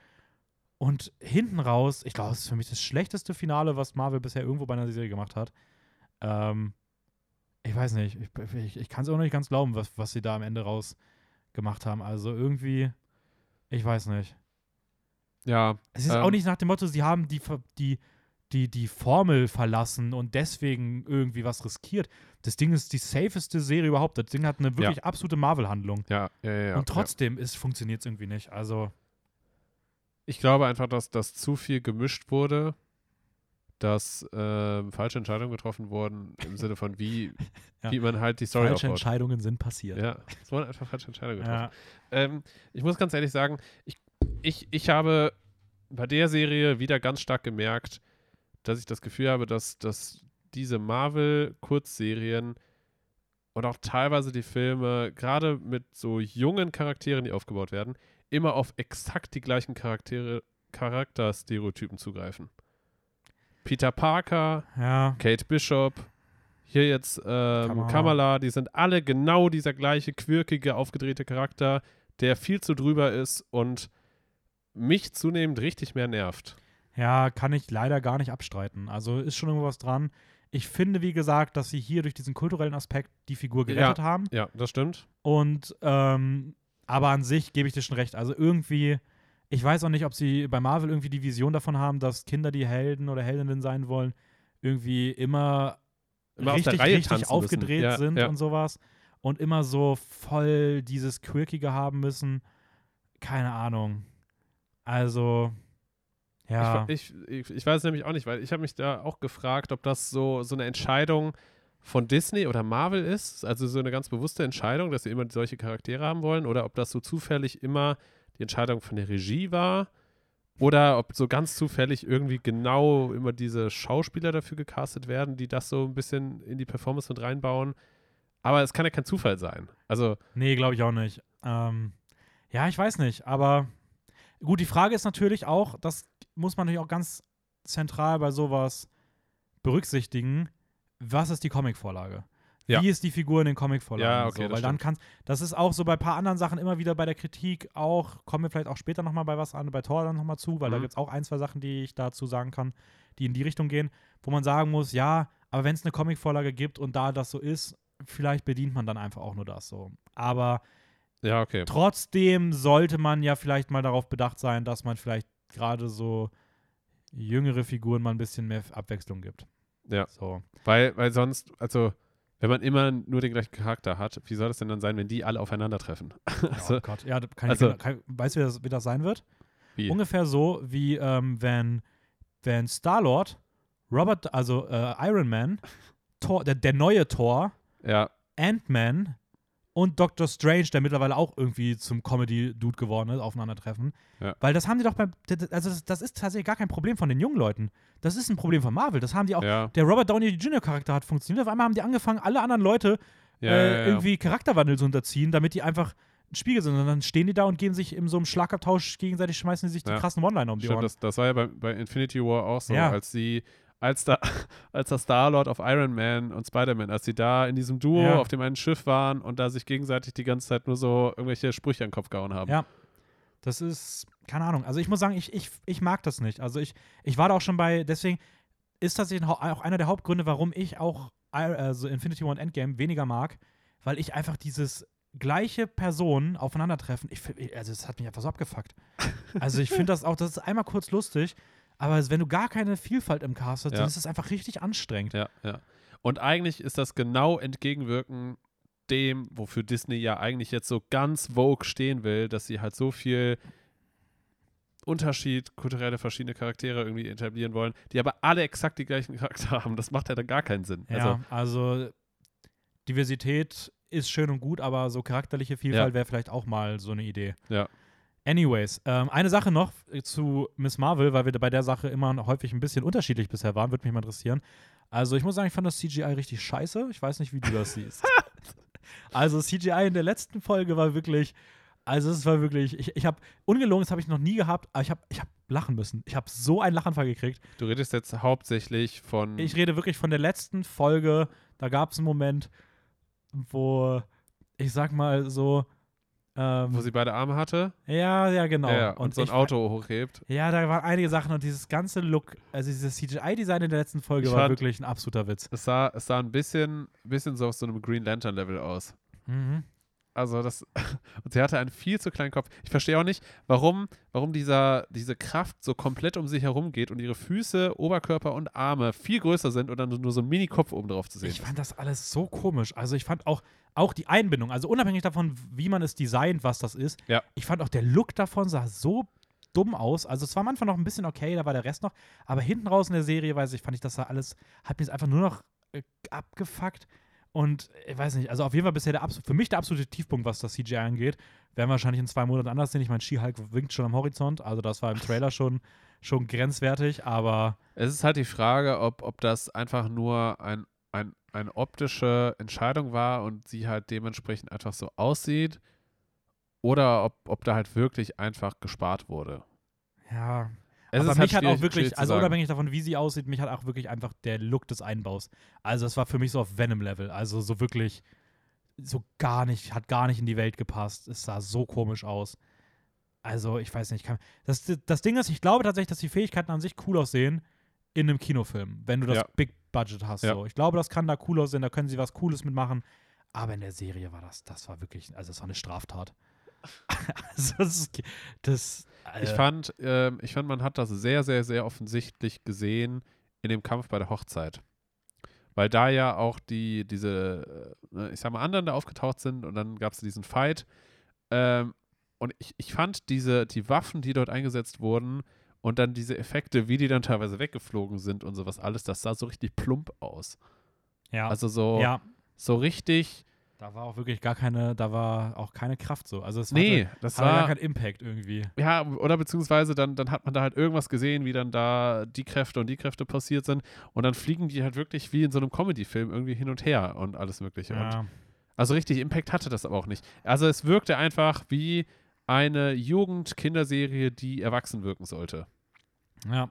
A: Und hinten raus, ich glaube, es ist für mich das schlechteste Finale, was Marvel bisher irgendwo bei einer Serie gemacht hat. Ähm, ich weiß nicht, ich, ich, ich kann es auch noch nicht ganz glauben, was, was sie da am Ende raus gemacht haben. Also irgendwie, ich weiß nicht.
B: Ja,
A: Es ist
B: Ähm.
A: auch nicht nach dem Motto, sie haben die, die, die, die Formel verlassen und deswegen irgendwie was riskiert. Das Ding ist die safeste Serie überhaupt. Das Ding hat eine wirklich absolute Marvel-Handlung.
B: ja, ja, ja. ja
A: und trotzdem funktioniert es irgendwie nicht. Also,
B: Ich glaube einfach, dass das zu viel gemischt wurde, dass ähm, falsche Entscheidungen getroffen wurden im Sinne von wie,
A: Ja.
B: wie man halt die Story
A: falsche
B: aufbaut.
A: Entscheidungen sind passiert.
B: Ja, es wurden einfach falsche Entscheidungen getroffen.
A: Ja.
B: Ähm, ich muss ganz ehrlich sagen, ich, ich, ich habe bei der Serie wieder ganz stark gemerkt, dass ich das Gefühl habe, dass, dass diese Marvel-Kurzserien und auch teilweise die Filme, gerade mit so jungen Charakteren, die aufgebaut werden, immer auf exakt die gleichen Charaktere, Charakterstereotypen zugreifen. Peter Parker,
A: ja.
B: Kate Bishop, hier jetzt ähm,
A: Kamala.
B: Kamala. die sind alle genau dieser gleiche quirkige, aufgedrehte Charakter, der viel zu drüber ist und mich zunehmend richtig mehr nervt.
A: Ja, kann ich leider gar nicht abstreiten. Also ist schon irgendwas dran. Ich finde, wie gesagt, dass sie hier durch diesen kulturellen Aspekt die Figur gerettet haben.
B: Ja, das stimmt.
A: Und ähm, aber an sich gebe ich dir schon recht. Also irgendwie, ich weiß auch nicht, ob sie bei Marvel irgendwie die Vision davon haben, dass Kinder, die Helden oder Heldinnen sein wollen, irgendwie immer
B: immer
A: richtig,
B: Reihe
A: richtig aufgedreht.
B: Ja,
A: sind
B: ja.
A: und sowas und immer so voll dieses Quirkige haben müssen. Keine Ahnung. Also, ja.
B: Ich, ich, ich, weiß es nämlich auch nicht, weil ich habe mich da auch gefragt, ob das so, so eine Entscheidung von Disney oder Marvel ist, also so eine ganz bewusste Entscheidung, dass sie immer solche Charaktere haben wollen, oder ob das so zufällig immer die Entscheidung von der Regie war, oder ob so ganz zufällig irgendwie genau immer diese Schauspieler dafür gecastet werden, die das so ein bisschen in die Performance mit reinbauen. Aber es kann ja kein Zufall sein. Also,
A: Nee, glaube ich auch nicht. Ähm, ja, ich weiß nicht, aber gut, die Frage ist natürlich auch, das muss man natürlich auch ganz zentral bei sowas berücksichtigen, was ist die Comicvorlage?
B: Ja.
A: Wie ist die Figur in den Comicvorlagen?
B: Ja, okay,
A: so?
B: das
A: Weil dann kannst, das ist auch so bei ein paar anderen Sachen immer wieder bei der Kritik auch, kommen wir vielleicht auch später nochmal bei was an, bei Thor dann nochmal zu, weil da
B: Mhm.
A: gibt es auch ein, zwei Sachen, die ich dazu sagen kann, die in die Richtung gehen, wo man sagen muss, ja, aber wenn es eine Comicvorlage gibt und da das so ist, vielleicht bedient man dann einfach auch nur das so. Aber
B: ja, okay.
A: Trotzdem sollte man ja vielleicht mal darauf bedacht sein, dass man vielleicht gerade so jüngere Figuren mal ein bisschen mehr Abwechslung gibt.
B: Ja.
A: So.
B: Weil, weil sonst, also, wenn man immer nur den gleichen Charakter hat, wie soll das denn dann sein, wenn die alle aufeinandertreffen? Also,
A: oh Gott. Ja, kann
B: also-
A: ich, kann, weißt du, wie das, wie das sein wird?
B: wie?
A: Ungefähr so, wie ähm, wenn, wenn Star-Lord, Robert, also äh, Iron Man, Thor, der, der neue Thor,
B: Ja,
A: Ant-Man und Doctor Strange, der mittlerweile auch irgendwie zum Comedy-Dude geworden ist, aufeinandertreffen.
B: Ja.
A: Weil das haben die doch beim. Also, das, das ist tatsächlich gar kein Problem von den jungen Leuten. Das ist ein Problem von Marvel. Das haben die auch.
B: ja,
A: Der Robert Downey Jr.-Charakter hat funktioniert. Auf einmal haben die angefangen, alle anderen Leute
B: ja,
A: äh, irgendwie Charakterwandel zu unterziehen, damit die einfach ein Spiegel sind. Und dann stehen die da und geben sich in so einem Schlagabtausch gegenseitig, schmeißen die sich die krassen One-Liner um die
B: Stimmt,
A: Ohren.
B: das, das war ja bei, bei Infinity War auch so, als sie, als da, als der Star-Lord auf Iron Man und Spider-Man, als sie da in diesem Duo
A: Ja.
B: auf dem einen Schiff waren und da sich gegenseitig die ganze Zeit nur so irgendwelche Sprüche an den Kopf gehauen haben.
A: Ja. Das ist, keine Ahnung. Also ich muss sagen, ich, ich, ich mag das nicht. Also ich, ich war da auch schon bei, deswegen ist tatsächlich auch einer der Hauptgründe, warum ich auch also Infinity War und Endgame weniger mag, weil ich einfach dieses gleiche Personen aufeinandertreffen, ich, also es hat mich einfach so abgefuckt. Also ich finde das auch, das ist einmal kurz lustig, aber wenn du gar keine Vielfalt im Cast hast,
B: Ja.
A: dann ist es einfach richtig anstrengend.
B: Ja, ja. Und eigentlich ist das genau entgegenwirken dem, wofür Disney ja eigentlich jetzt so ganz vogue stehen will, dass sie halt so viel Unterschied, kulturelle verschiedene Charaktere irgendwie etablieren wollen, die aber alle exakt die gleichen Charakter haben. Das macht ja dann gar keinen Sinn.
A: Ja, also, Diversität ist schön und gut, aber so charakterliche Vielfalt
B: Ja.
A: wäre vielleicht auch mal so eine Idee.
B: Ja.
A: Anyways, ähm, eine Sache noch zu Miss Marvel, weil wir bei der Sache immer häufig ein bisschen unterschiedlich bisher waren, würde mich mal interessieren. Also ich muss sagen, ich fand das CGI richtig scheiße. Ich weiß nicht, wie du das siehst. Also CGI in der letzten Folge war wirklich, also es war wirklich, ich, ich habe, ungelogen, das habe ich noch nie gehabt, aber ich habe ich hab lachen müssen. Ich habe so einen Lachanfall gekriegt.
B: Du redest jetzt hauptsächlich von.
A: Ich rede wirklich von der letzten Folge. Da gab es einen Moment, wo ich sag mal so. Ähm,
B: wo sie beide Arme hatte
A: ja, ja, genau.
B: ja, ja, und, so ein Auto hochhebt.
A: Ja, da waren einige Sachen und dieses ganze Look, also dieses CGI-Design in der letzten Folge
B: Ich
A: war
B: fand-
A: wirklich ein absoluter Witz.
B: Es sah, es sah ein bisschen, bisschen so auf so einem Green Lantern-Level aus.
A: Mhm.
B: Also das, und sie hatte einen viel zu kleinen Kopf. Ich verstehe auch nicht, warum, warum dieser, diese Kraft so komplett um sie herum geht und ihre Füße, Oberkörper und Arme viel größer sind und dann nur so ein Mini-Kopf oben drauf zu sehen.
A: Ich fand das alles so komisch. Also ich fand auch, auch die Einbindung, also unabhängig davon, wie man es designt, was das ist,
B: Ja.
A: ich fand auch der Look davon sah so dumm aus. Also es war am Anfang noch ein bisschen okay, da war der Rest noch, aber hinten raus in der Serie, weiß ich, fand ich das da alles, hat jetzt einfach nur noch äh, abgefuckt. Und ich weiß nicht, also auf jeden Fall bisher der für mich der absolute Tiefpunkt, was das CGI angeht. Werden wir wahrscheinlich in zwei Monaten anders sehen. Ich meine, She-Hulk winkt schon am Horizont, also das war im Trailer schon, schon grenzwertig, aber
B: Es ist halt die Frage, ob, ob das einfach nur ein, ein, eine optische Entscheidung war und sie halt dementsprechend einfach so aussieht oder ob, ob da halt wirklich einfach gespart wurde.
A: ja,
B: Es
A: aber mich
B: halt
A: hat auch wirklich, also unabhängig davon, wie sie aussieht, mich hat auch wirklich einfach der Look des Einbaus. Also es war für mich so auf Venom-Level. Also so wirklich, so gar nicht, hat gar nicht in die Welt gepasst. Es sah so komisch aus. Also ich weiß nicht, kann, das, das Ding ist, ich glaube tatsächlich, dass die Fähigkeiten an sich cool aussehen in einem Kinofilm, wenn du das
B: Ja.
A: Big Budget hast.
B: Ja.
A: So. Ich glaube, das kann da cool aussehen, da können sie was Cooles mitmachen. Aber in der Serie war das, das war wirklich, also es war eine Straftat. also das, ist- das
B: Ich
A: äh,
B: fand, ähm, ich fand, man hat das sehr, sehr, sehr offensichtlich gesehen in dem Kampf bei der Hochzeit. weil da ja auch die, diese, äh, ich sag mal, anderen da aufgetaucht sind und dann gab es diesen Fight. Ähm, und ich, ich fand diese, die Waffen, die dort eingesetzt wurden und dann diese Effekte, wie die dann teilweise weggeflogen sind und sowas alles, das sah so richtig plump aus.
A: Ja.
B: Also so,
A: ja,
B: so richtig,
A: da war auch wirklich gar keine, da war auch keine Kraft so. Also es
B: nee,
A: hatte,
B: das
A: hatte gar
B: war,
A: keinen Impact irgendwie.
B: ja, oder beziehungsweise dann, dann hat man da halt irgendwas gesehen, wie dann da die Kräfte und die Kräfte passiert sind und dann fliegen die halt wirklich wie in so einem Comedy-Film irgendwie hin und her und alles mögliche. Und
A: Ja.
B: Also richtig Impact hatte das aber auch nicht. Also es wirkte einfach wie eine Jugend-Kinderserie, die erwachsen wirken sollte.
A: Ja.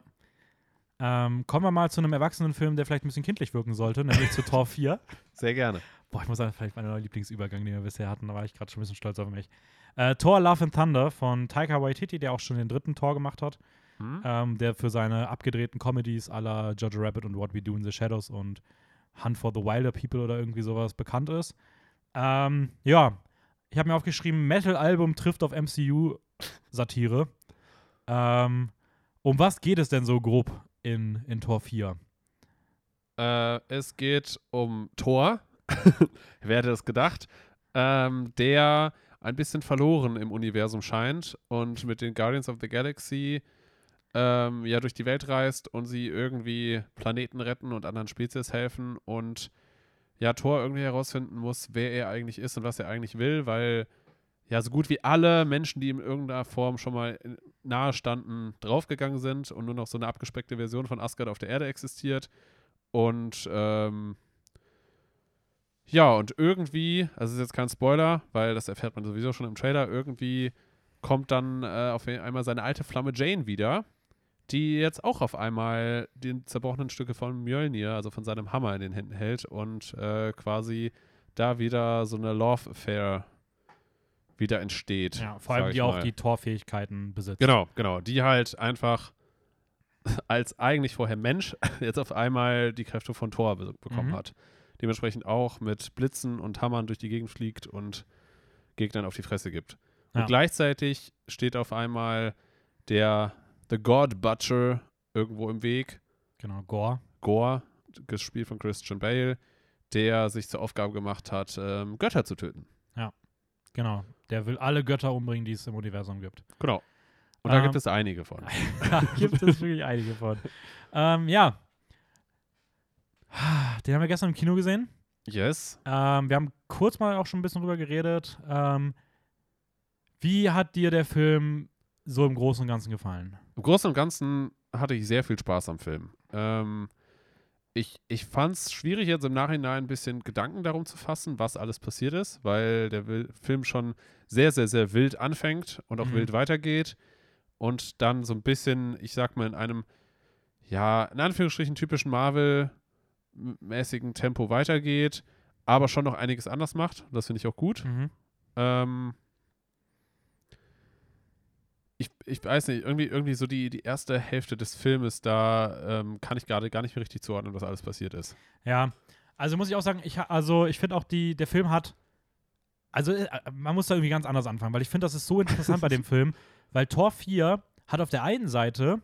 A: Ähm, kommen wir mal zu einem Erwachsenenfilm, der vielleicht ein bisschen kindlich wirken sollte, nämlich zu Tor 4.
B: Sehr gerne.
A: Boah, ich muss sagen, vielleicht mein neuer Lieblingsübergang, den wir bisher hatten. Da war ich gerade schon ein bisschen stolz auf mich. Äh, Thor Love and Thunder von Taika Waititi, der auch schon den dritten Tor gemacht hat.
B: Hm?
A: Ähm, der für seine abgedrehten Comedies la Jojo Rabbit und What We Do in the Shadows und Hunt for the Wilder People oder irgendwie sowas bekannt ist. Ähm, ja, ich habe mir aufgeschrieben, Metal-Album trifft auf MCU-Satire. Ähm, um was geht es denn so grob in, in Tor 4?
B: Äh, es geht um Thor. Wer hätte es gedacht? Ähm, der ein bisschen verloren im Universum scheint und mit den Guardians of the Galaxy ähm, ja durch die Welt reist und sie irgendwie Planeten retten und anderen Spezies helfen und ja, Thor irgendwie herausfinden muss, wer er eigentlich ist und was er eigentlich will, weil ja so gut wie alle Menschen, die ihm in irgendeiner Form schon mal in- nahe standen, draufgegangen sind und nur noch so eine abgespeckte Version von Asgard auf der Erde existiert. Und ähm, ja, und irgendwie, also ist jetzt kein Spoiler, weil das erfährt man sowieso schon im Trailer, irgendwie kommt dann äh, auf einmal seine alte Flamme Jane wieder, die jetzt auch auf einmal die zerbrochenen Stücke von Mjölnir, also von seinem Hammer in den Händen hält und äh, quasi da wieder so eine Love Affair wieder entsteht.
A: Ja, vor allem die auch
B: mal.
A: die Torfähigkeiten besitzt.
B: Genau, genau. Die halt einfach als eigentlich vorher Mensch jetzt auf einmal die Kräfte von Thor be bekommen
A: Mhm.
B: hat. Dementsprechend auch mit Blitzen und Hammern durch die Gegend fliegt und Gegnern auf die Fresse gibt.
A: Ja.
B: Und gleichzeitig steht auf einmal der The God Butcher irgendwo im Weg.
A: Genau, Gore.
B: Gore, gespielt von Christian Bale, der sich zur Aufgabe gemacht hat, ähm, Götter zu töten.
A: Genau. Der will alle Götter umbringen, die es im Universum gibt.
B: Genau. Und da
A: Ähm,
B: gibt es einige von.
A: da gibt es wirklich einige von. Ähm, ja. Den haben wir gestern im Kino gesehen.
B: Yes.
A: Ähm, wir haben kurz mal auch schon ein bisschen drüber geredet. Ähm, wie hat dir der Film so im Großen und Ganzen gefallen?
B: Im Großen und Ganzen hatte ich sehr viel Spaß am Film. Ähm, ich ich fand es schwierig, jetzt im Nachhinein ein bisschen Gedanken darum zu fassen, was alles passiert ist, weil der Film schon sehr, sehr, sehr wild anfängt und auch
A: Mhm.
B: wild weitergeht und dann so ein bisschen, ich sag mal, in einem, ja, in Anführungsstrichen typischen Marvel-mäßigen Tempo weitergeht, aber schon noch einiges anders macht. Das finde ich auch gut.
A: Mhm.
B: Ähm, ich, ich weiß nicht, irgendwie, irgendwie so die, die erste Hälfte des Filmes, da ähm, kann ich gerade gar nicht mehr richtig zuordnen, was alles passiert ist.
A: Ja, also muss ich auch sagen, ich, also ich finde auch, die, der Film hat, also äh, man muss da irgendwie ganz anders anfangen, weil ich finde, das ist so interessant bei dem Film, weil Tor 4 hat auf der einen Seite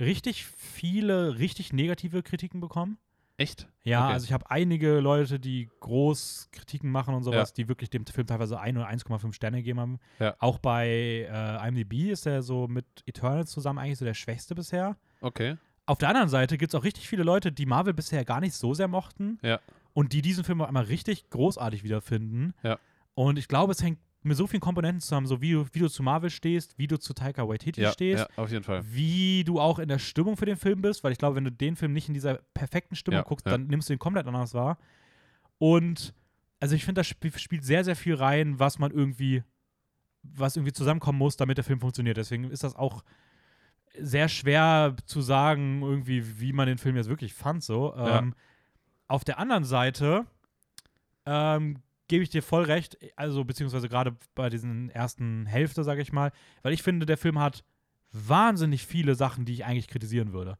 A: richtig viele, richtig negative Kritiken bekommen.
B: Echt?
A: Ja,
B: Okay.
A: also ich habe einige Leute, die groß Kritiken machen und sowas,
B: Ja.
A: die wirklich dem Film teilweise 1 oder 1,5 Sterne gegeben haben.
B: Ja.
A: Auch bei äh, IMDb ist er so mit Eternals zusammen eigentlich so der schwächste bisher.
B: Okay.
A: Auf der anderen Seite gibt es auch richtig viele Leute, die Marvel bisher gar nicht so sehr mochten.
B: Ja.
A: Und die diesen Film auch einmal richtig großartig wiederfinden.
B: Ja.
A: Und ich glaube, es hängt mit so vielen Komponenten zusammen, so wie du, wie du zu Marvel stehst, wie du zu Taika Waititi
B: Ja,
A: stehst,
B: ja, auf jeden Fall.
A: wie du auch in der Stimmung für den Film bist, weil ich glaube, wenn du den Film nicht in dieser perfekten Stimmung
B: Ja,
A: guckst, dann nimmst du ihn komplett anders wahr. Und also ich finde, da sp spielt sehr, sehr viel rein, was man irgendwie, was irgendwie zusammenkommen muss, damit der Film funktioniert. Deswegen ist das auch sehr schwer zu sagen, irgendwie, wie man den Film jetzt wirklich fand. So. Ähm, auf der anderen Seite ähm, gebe ich dir voll recht, also beziehungsweise gerade bei diesen ersten Hälfte, sage ich mal, weil ich finde, der Film hat wahnsinnig viele Sachen, die ich eigentlich kritisieren würde.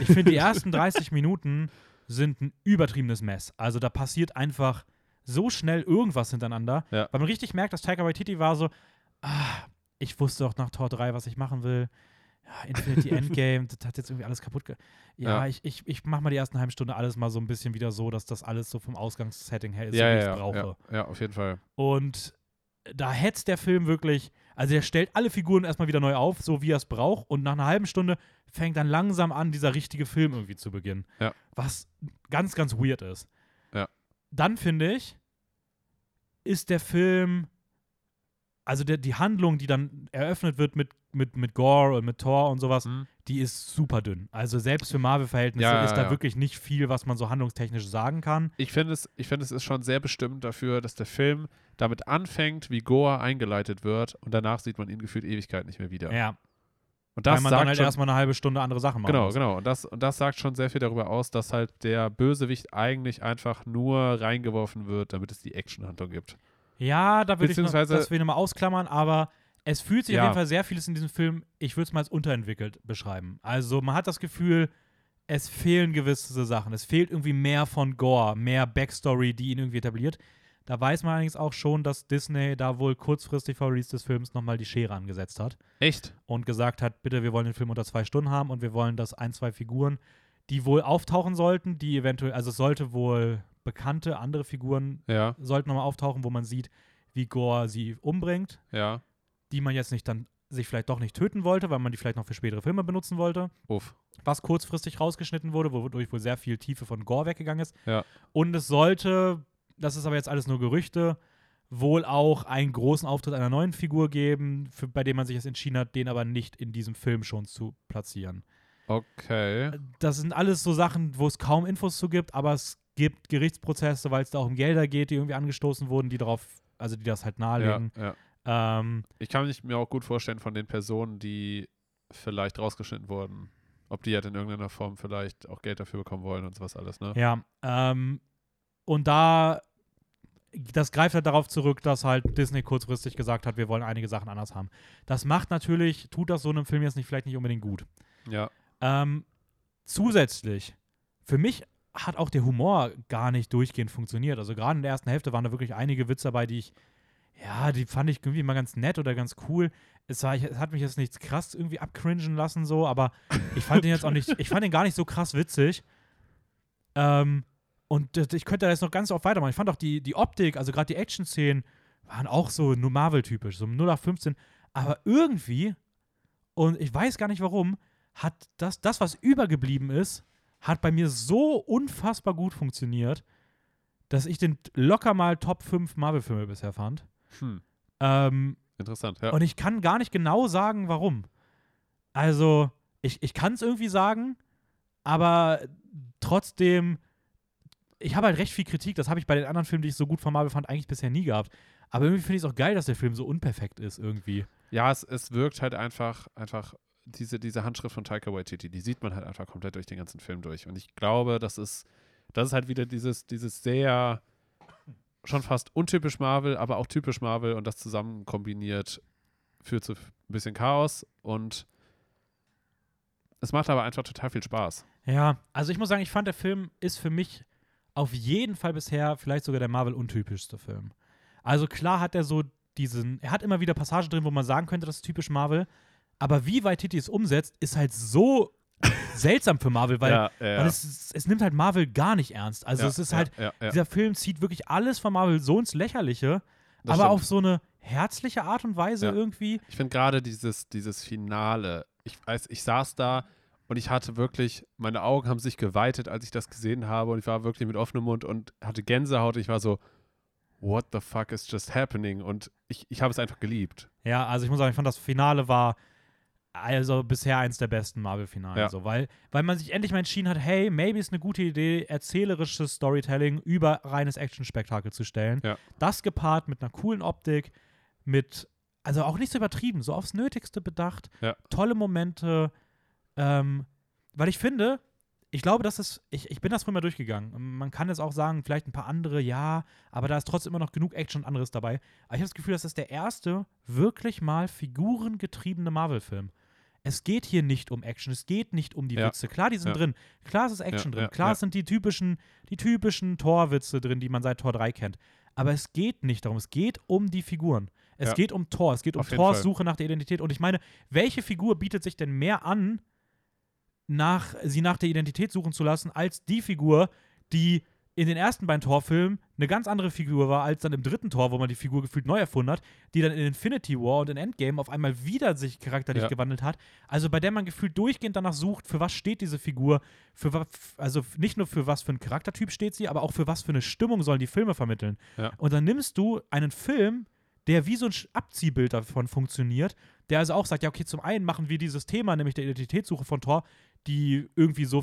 A: Ich finde, die ersten 30 Minuten sind ein übertriebenes Mess. Also da passiert einfach so schnell irgendwas hintereinander,
B: Ja.
A: weil man richtig merkt, dass Taika Waititi war so, ah, ich wusste doch nach Tor 3, was ich machen will. Ja, Infinity Endgame, das hat jetzt irgendwie alles kaputt. Ge ja,
B: Ja.
A: ich, ich, ich mach mal die ersten halben Stunde alles mal so ein bisschen wieder so, dass das alles so vom Ausgangssetting her ist,
B: ja, ja,
A: ich brauche.
B: ja, ja, auf jeden Fall.
A: Und da hetzt der Film wirklich, also der stellt alle Figuren erstmal wieder neu auf, so wie er es braucht. Und nach einer halben Stunde fängt dann langsam an, dieser richtige Film irgendwie zu beginnen.
B: Ja.
A: Was ganz, ganz weird ist.
B: Ja.
A: Dann finde ich, ist der Film, also der, die Handlung, die dann eröffnet wird mit, mit, mit Gore und mit Thor und sowas,
B: Hm?
A: die ist super dünn. Also selbst für Marvel-Verhältnisse
B: Ja,
A: ist da
B: ja.
A: wirklich nicht viel, was man so handlungstechnisch sagen kann.
B: Ich finde es, ich finde es ist schon sehr bestimmt dafür, dass der Film damit anfängt, wie Goa eingeleitet wird und danach sieht man ihn gefühlt Ewigkeit nicht mehr wieder.
A: Ja.
B: Und
A: Weil
B: das
A: man
B: sagt
A: dann halt
B: schon,
A: erstmal eine halbe Stunde andere Sachen machen
B: genau,
A: muss.
B: genau. Und das, und das sagt schon sehr viel darüber aus, dass halt der Bösewicht eigentlich einfach nur reingeworfen wird, damit es die Actionhandlung gibt.
A: Ja, da würde ich noch, das will ich nochmal ausklammern, aber es fühlt sich
B: Ja.
A: auf jeden Fall sehr vieles in diesem Film, ich würde es mal als unterentwickelt beschreiben. Also man hat das Gefühl, es fehlen gewisse Sachen. Es fehlt irgendwie mehr von Gore, mehr Backstory, die ihn irgendwie etabliert. Da weiß man allerdings auch schon, dass Disney da wohl kurzfristig vor Release des Films nochmal die Schere angesetzt hat
B: Echt?
A: und gesagt hat, bitte, wir wollen den Film unter zwei Stunden haben und wir wollen, dass ein, zwei Figuren, die wohl auftauchen sollten, die eventuell, also es sollte wohl bekannte andere Figuren
B: Ja,
A: sollten nochmal auftauchen, wo man sieht, wie Gore sie umbringt,
B: ja.
A: Die man jetzt nicht dann sich vielleicht doch nicht töten wollte, weil man die vielleicht noch für spätere Filme benutzen wollte,
B: Uff.
A: was kurzfristig rausgeschnitten wurde, wodurch wohl sehr viel Tiefe von Gore weggegangen ist.
B: Ja.
A: Und es sollte, das ist aber jetzt alles nur Gerüchte, wohl auch einen großen Auftritt einer neuen Figur geben, für, bei dem man sich jetzt entschieden hat, den aber nicht in diesem Film schon zu platzieren.
B: Okay.
A: Das sind alles so Sachen, wo es kaum Infos zu gibt, aber es gibt Gerichtsprozesse, weil es da auch um Gelder geht, die irgendwie angestoßen wurden, die darauf, also die das halt
B: Ja,
A: nahelegen.
B: ja.
A: Ähm,
B: Ich kann mich mir auch gut vorstellen von den Personen, die vielleicht rausgeschnitten wurden, ob die halt in irgendeiner Form vielleicht auch Geld dafür bekommen wollen und sowas alles, ne?
A: ja, ähm, und da, das greift halt darauf zurück, dass halt Disney kurzfristig gesagt hat, wir wollen einige Sachen anders haben. Das macht natürlich, tut das so einem Film jetzt nicht vielleicht nicht unbedingt gut.
B: Ja.
A: Ähm, zusätzlich, für mich hat auch der Humor gar nicht durchgehend funktioniert. Also gerade in der ersten Hälfte waren da wirklich einige Witze dabei, die ich, ja, die fand ich irgendwie mal ganz nett oder ganz cool. Es, war, es hat mich jetzt nichts krass irgendwie abcringen lassen, so, aber ich fand den jetzt auch nicht, ich fand den gar nicht so krass witzig. Ähm, und ich könnte da jetzt noch ganz oft weitermachen. Ich fand auch die, die Optik, also gerade die Action-Szenen, waren auch so nur Marvel-typisch, so 0815. Aber irgendwie, und ich weiß gar nicht warum, hat das, das, was übergeblieben ist, hat bei mir so unfassbar gut funktioniert, dass ich den locker mal Top 5 Marvel-Filme bisher fand.
B: Hm.
A: Ähm,
B: Interessant, ja.
A: und ich kann gar nicht genau sagen, warum. Also, ich, ich kann es irgendwie sagen, aber trotzdem, ich habe halt recht viel Kritik. Das habe ich bei den anderen Filmen, die ich so gut von Marvel fand, eigentlich bisher nie gehabt. Aber irgendwie finde ich es auch geil, dass der Film so unperfekt ist, irgendwie.
B: Ja, es, es wirkt halt einfach, einfach diese, diese Handschrift von Taika Waititi, die sieht man halt einfach komplett durch den ganzen Film durch. Und ich glaube, das ist, das ist halt wieder dieses, dieses sehr schon fast untypisch Marvel, aber auch typisch Marvel und das zusammen kombiniert führt zu ein bisschen Chaos und es macht aber einfach total viel Spaß.
A: Ja, also ich muss sagen, ich fand, der Film ist für mich auf jeden Fall bisher vielleicht sogar der Marvel-untypischste Film. Also klar hat er so diesen, er hat immer wieder Passagen drin, wo man sagen könnte, das ist typisch Marvel, aber wie weit Titi es umsetzt, ist halt so seltsam für Marvel, weil,
B: ja, ja,
A: weil es, es nimmt halt Marvel gar nicht ernst. Also es ist halt, dieser Film zieht wirklich alles von Marvel so ins Lächerliche,
B: das
A: aber
B: stimmt.
A: auf so eine herzliche Art und Weise irgendwie.
B: Ich finde gerade dieses, dieses Finale, ich weiß, ich saß da und ich hatte wirklich, meine Augen haben sich geweitet, als ich das gesehen habe und ich war wirklich mit offenem Mund und hatte Gänsehaut. Ich war so, what the fuck is just happening? Und ich, ich habe es einfach geliebt.
A: Ja, also ich muss sagen, ich fand das Finale war also bisher eins der besten Marvel-Finale.
B: Ja.
A: So, weil, weil man sich endlich mal entschieden hat, hey, maybe ist eine gute Idee, erzählerisches Storytelling über reines Action-Spektakel zu stellen.
B: Ja.
A: Das gepaart mit einer coolen Optik, mit, also auch nicht so übertrieben, so aufs Nötigste bedacht,
B: Ja.
A: tolle Momente, ähm, weil ich finde, ich glaube, das ist, ich, ich bin das früher mal durchgegangen. Man kann jetzt auch sagen, vielleicht ein paar andere, ja, aber da ist trotzdem immer noch genug Action und anderes dabei. Aber ich habe das Gefühl, das ist der erste wirklich mal figurengetriebene Marvel-Film. Es geht hier nicht um Action, es geht nicht um die
B: Ja.
A: Witze. Klar, die sind
B: Ja.
A: drin. Klar, es ist Action drin. Klar, sind die typischen, die typischen Torwitze drin, die man seit Tor 3 kennt. Aber es geht nicht darum. Es geht um die Figuren. Es geht um Thor, es geht um
B: Fall.
A: Suche nach der Identität. Und ich meine, welche Figur bietet sich denn mehr an, nach, sie nach der Identität suchen zu lassen, als die Figur, die in den ersten beiden Torfilmen eine ganz andere Figur war, als dann im dritten Tor, wo man die Figur gefühlt neu erfunden hat, die dann in Infinity War und in Endgame auf einmal wieder sich charakterlich
B: Ja.
A: gewandelt hat. Also bei der man gefühlt durchgehend danach sucht, für was steht diese Figur, für was, also nicht nur für was für einen Charaktertyp steht sie, aber auch für was für eine Stimmung sollen die Filme vermitteln.
B: Ja.
A: Und dann nimmst du einen Film, der wie so ein Abziehbild davon funktioniert, der also auch sagt, ja, okay, zum einen machen wir dieses Thema, nämlich der Identitätssuche von Thor, die irgendwie so,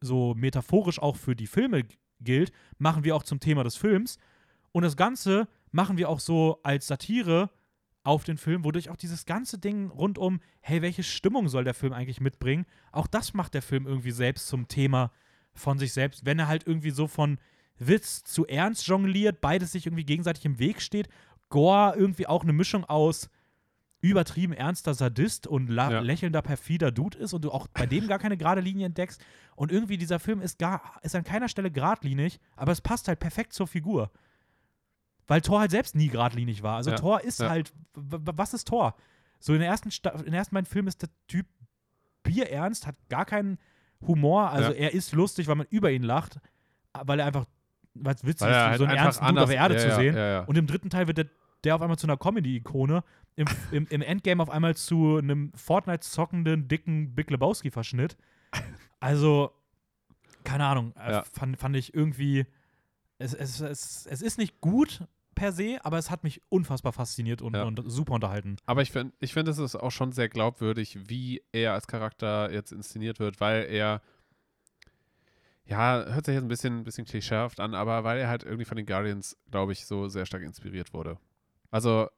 A: so metaphorisch auch für die Filme gilt, machen wir auch zum Thema des Films. Und das Ganze machen wir auch so als Satire auf den Film, wodurch auch dieses ganze Ding rund um, hey, welche Stimmung soll der Film eigentlich mitbringen, auch das macht der Film irgendwie selbst zum Thema von sich selbst, wenn er halt irgendwie so von Witz zu Ernst jongliert, beides sich irgendwie gegenseitig im Weg steht. Gore irgendwie auch eine Mischung aus übertrieben ernster Sadist und
B: Ja.
A: lächelnder perfider Dude ist und du auch bei dem gar keine gerade Linie entdeckst. Und irgendwie dieser Film ist, gar, ist an keiner Stelle geradlinig, aber es passt halt perfekt zur Figur. Weil Thor halt selbst nie geradlinig war. Also
B: Ja,
A: Thor ist
B: ja.
A: halt, was ist Thor? So in den ersten, Sta in den ersten beiden Filmen ist der Typ bierernst, hat gar keinen Humor. Also er ist lustig, weil man über ihn lacht, weil er einfach, weil es witzig
B: Weil
A: ist,
B: halt
A: so einen ernsten Dude
B: anders
A: auf der Erde zu sehen. Und im dritten Teil wird der, der auf einmal zu einer Comedy-Ikone. Im, im, Im Endgame auf einmal zu einem Fortnite-zockenden, dicken Big Lebowski-Verschnitt. Also, keine Ahnung. äh,
B: Ja.
A: Fand, fand ich irgendwie. Es, es, es, es ist nicht gut per se, aber es hat mich unfassbar fasziniert und,
B: Ja.
A: und super unterhalten.
B: Aber ich finde, ich find, es ist auch schon sehr glaubwürdig, wie er als Charakter jetzt inszeniert wird, weil er, ja, hört sich jetzt ein bisschen, bisschen klischeehaft an, aber weil er halt irgendwie von den Guardians, glaube ich, so sehr stark inspiriert wurde. Also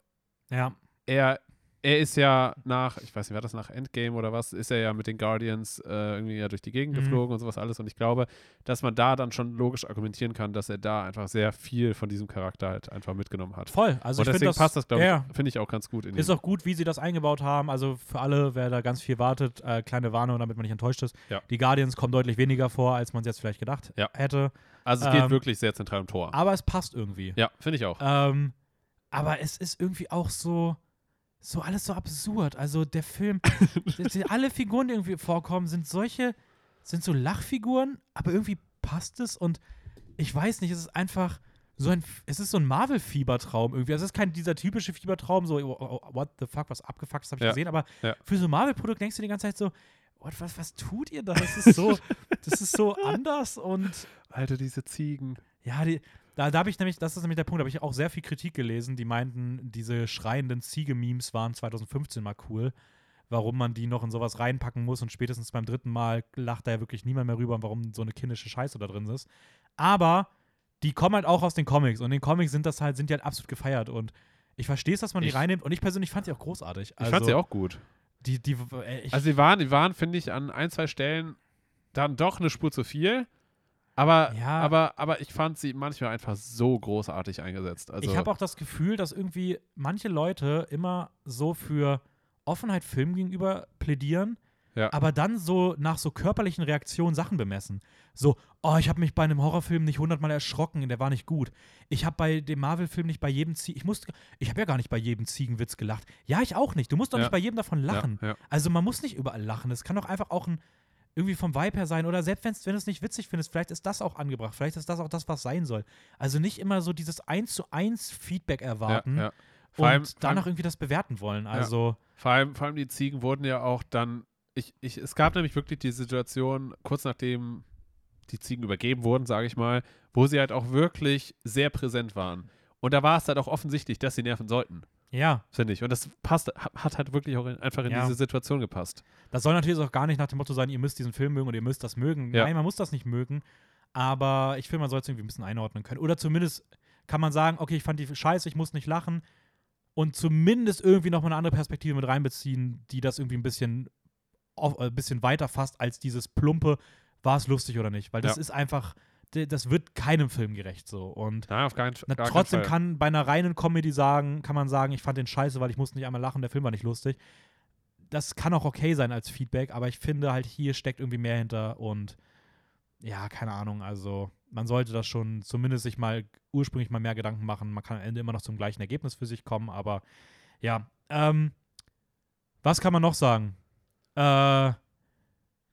A: Ja.
B: er, er ist ja nach, ich weiß nicht, war das nach Endgame oder was, ist er ja mit den Guardians äh, irgendwie ja durch die Gegend
A: Mhm.
B: geflogen und sowas alles. Und ich glaube, dass man da dann schon logisch argumentieren kann, dass er da einfach sehr viel von diesem Charakter halt einfach mitgenommen hat.
A: Voll. Also
B: und
A: ich
B: deswegen
A: das,
B: passt das, glaube
A: ja,
B: ich, finde ich auch ganz gut in
A: Ist
B: ihn.
A: auch gut, wie sie das eingebaut haben. Also für alle, wer da ganz viel wartet, äh, kleine Warnung, damit man nicht enttäuscht ist.
B: Ja.
A: Die Guardians kommen deutlich weniger vor, als man es jetzt vielleicht gedacht
B: Ja.
A: hätte.
B: Also es geht
A: ähm,
B: wirklich sehr zentral um Tor.
A: Aber es passt irgendwie.
B: Ja, finde ich auch.
A: Ähm, aber es ist irgendwie auch so, so alles so absurd. Also der Film, alle Figuren, die irgendwie vorkommen, sind solche, sind so Lachfiguren, aber irgendwie passt es und ich weiß nicht, es ist einfach so ein, es ist so ein Marvel-Fiebertraum irgendwie. Also es ist kein dieser typische Fiebertraum, so, oh, oh, what the fuck, was abgefuckt habe ich
B: Ja.
A: gesehen, aber
B: Ja.
A: für so ein Marvel-Produkt denkst du die ganze Zeit so, what, was, was tut ihr da? Das ist so, das ist so anders und
B: Alter, diese Ziegen.
A: ja, die, da, da habe ich nämlich, das ist nämlich der Punkt, da habe ich auch sehr viel Kritik gelesen, die meinten, diese schreienden Ziege-Memes waren 2015 mal cool. Warum man die noch in sowas reinpacken muss und spätestens beim dritten Mal lacht da ja wirklich niemand mehr rüber, und warum so eine kindische Scheiße da drin ist. Aber die kommen halt auch aus den Comics und in den Comics sind das halt, sind die halt absolut gefeiert und ich verstehe es, dass man die
B: Ich-
A: reinnimmt und ich persönlich fand sie auch großartig.
B: Ich fand sie auch gut.
A: Die, die, äh,
B: Also sie waren, die waren, finde ich, an ein, zwei Stellen dann doch eine Spur zu viel. Aber,
A: Ja.
B: aber, aber ich fand sie manchmal einfach so großartig eingesetzt. Also,
A: ich habe auch das Gefühl, dass irgendwie manche Leute immer so für Offenheit Film gegenüber plädieren,
B: Ja.
A: aber dann so nach so körperlichen Reaktionen Sachen bemessen. So, oh, ich habe mich bei einem Horrorfilm nicht hundertmal erschrocken, der war nicht gut. Ich habe bei dem Marvel-Film nicht bei jedem Ziegen, ich musste, ich habe ja gar nicht bei jedem Ziegenwitz gelacht. Ja, ich auch nicht. Du musst doch
B: Ja.
A: nicht bei jedem davon lachen.
B: Ja, ja.
A: Also man muss nicht überall lachen. Es kann doch einfach auch ein irgendwie vom Vibe her sein oder selbst wenn's, wenn du es nicht witzig findest, vielleicht ist das auch angebracht, vielleicht ist das auch das, was sein soll. Also nicht immer so dieses 1 zu 1 Feedback erwarten
B: Ja, ja.
A: und
B: allem,
A: danach irgendwie das bewerten wollen. Also
B: vor, allem, vor allem die Ziegen wurden ja auch dann. Ich, ich, es gab nämlich wirklich die Situation, kurz nachdem die Ziegen übergeben wurden, sage ich mal, wo sie halt auch wirklich sehr präsent waren. Und da war es halt auch offensichtlich, dass sie nerven sollten,
A: ja,
B: finde ich. Und das passt, ha- hat halt wirklich auch in, einfach in
A: Ja.
B: diese Situation gepasst.
A: das soll natürlich auch gar nicht nach dem Motto sein, ihr müsst diesen Film mögen oder ihr müsst das mögen.
B: Ja.
A: Nein, man muss das nicht mögen, aber ich finde, man soll es irgendwie ein bisschen einordnen können. Oder zumindest kann man sagen, okay, ich fand die scheiße, ich muss nicht lachen und zumindest irgendwie noch mal eine andere Perspektive mit reinbeziehen, die das irgendwie ein bisschen, auf, äh, ein bisschen weiter fasst als dieses plumpe, war es lustig oder nicht. Weil das
B: Ja.
A: ist einfach, das wird keinem Film gerecht so. Und
B: Nein, auf keinen,
A: Na,
B: keinen
A: trotzdem
B: Fall.
A: kann bei einer reinen Comedy sagen, kann man sagen, ich fand den scheiße, weil ich musste nicht einmal lachen, der Film war nicht lustig. Das kann auch okay sein als Feedback, aber ich finde halt, hier steckt irgendwie mehr hinter und ja, keine Ahnung, also man sollte das schon zumindest sich mal ursprünglich mal mehr Gedanken machen. Man kann am Ende immer noch zum gleichen Ergebnis für sich kommen, aber Ja, ähm, was kann man noch sagen? Äh,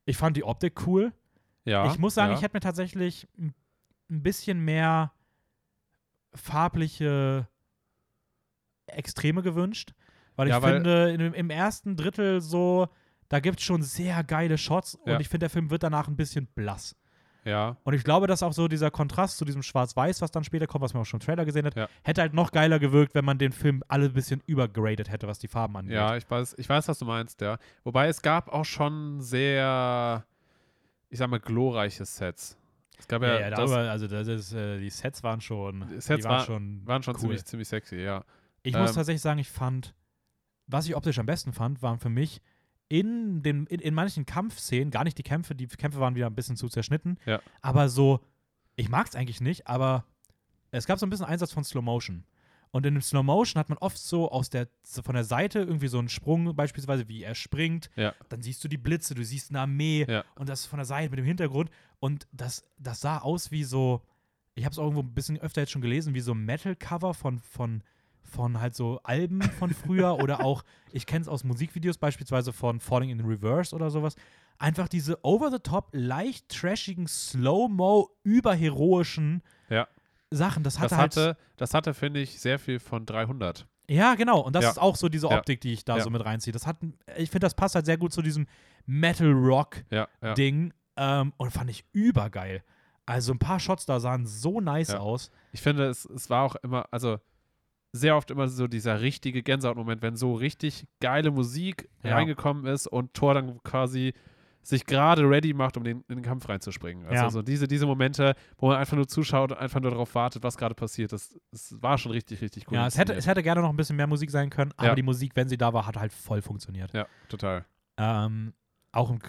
A: ich fand die Optik cool.
B: Ja.
A: ich muss sagen,
B: ja.
A: ich hätte mir tatsächlich ein bisschen mehr farbliche Extreme gewünscht. Weil ich
B: Ja, weil-
A: finde, in, im ersten Drittel so, da gibt es schon sehr geile Shots
B: Ja.
A: und ich finde, der Film wird danach ein bisschen blass.
B: Ja.
A: Und ich glaube, dass auch so dieser Kontrast zu diesem Schwarz-Weiß, was dann später kommt, was man auch schon im Trailer gesehen hat,
B: Ja.
A: hätte halt noch geiler gewirkt, wenn man den Film alle ein bisschen übergradet hätte, was die Farben angeht.
B: Ja, ich weiß, ich weiß, was du meinst, ja. Wobei es gab auch schon sehr, ich sag mal, glorreiche Sets. Es gab ja,
A: ja, ja
B: das
A: darüber, also das ist, äh, die Sets waren schon,
B: Die Sets
A: die waren
B: war-
A: schon
B: waren schon
A: cool.
B: ziemlich, ziemlich sexy, ja.
A: Ich muss
B: Ähm,
A: tatsächlich sagen, ich fand, was ich optisch am besten fand, waren für mich in, den, in, in manchen Kampfszenen, gar nicht die Kämpfe, die Kämpfe waren wieder ein bisschen zu zerschnitten,
B: Ja.
A: aber so, ich mag es eigentlich nicht, aber es gab so ein bisschen Einsatz von Slow Motion. Und in dem Slow Motion hat man oft so aus der, von der Seite irgendwie so einen Sprung, beispielsweise wie er springt.
B: Ja.
A: Dann siehst du die Blitze, du siehst eine Armee
B: Ja.
A: und das von der Seite mit dem Hintergrund. Und das, das sah aus wie so, ich habe es irgendwo ein bisschen öfter jetzt schon gelesen, wie so Metal-Cover von, von, von halt so Alben von früher oder auch, ich kenne es aus Musikvideos, beispielsweise von Falling in Reverse oder sowas. Einfach diese over-the-top, leicht trashigen, slow-mo, überheroischen. Sachen. Das hatte
B: Das
A: halt.
B: hatte, das hatte, finde ich, sehr viel von 300.
A: Ja, genau. Und das
B: Ja.
A: ist auch so diese. Optik, die ich da
B: Ja.
A: so mit reinziehe. Das hat, ich finde, das passt halt sehr gut zu diesem Metal-Rock-Ding.
B: Ja.
A: Ähm, und fand ich übergeil. Also ein paar Shots da sahen so nice aus.
B: Ich finde, es, es war auch immer, also sehr oft immer so dieser richtige Gänsehautmoment, wenn so richtig geile Musik reingekommen ist und Thor dann quasi sich gerade ready macht, um den, in den Kampf reinzuspringen. Also
A: Ja.
B: so diese, diese Momente, wo man einfach nur zuschaut und einfach nur darauf wartet, was gerade passiert. Das, das war schon richtig, richtig cool.
A: ja, es hätte, es hätte gerne noch ein bisschen mehr Musik sein können, aber
B: Ja.
A: die Musik, wenn sie da war, hat halt voll funktioniert.
B: ja, total.
A: Ähm, auch im,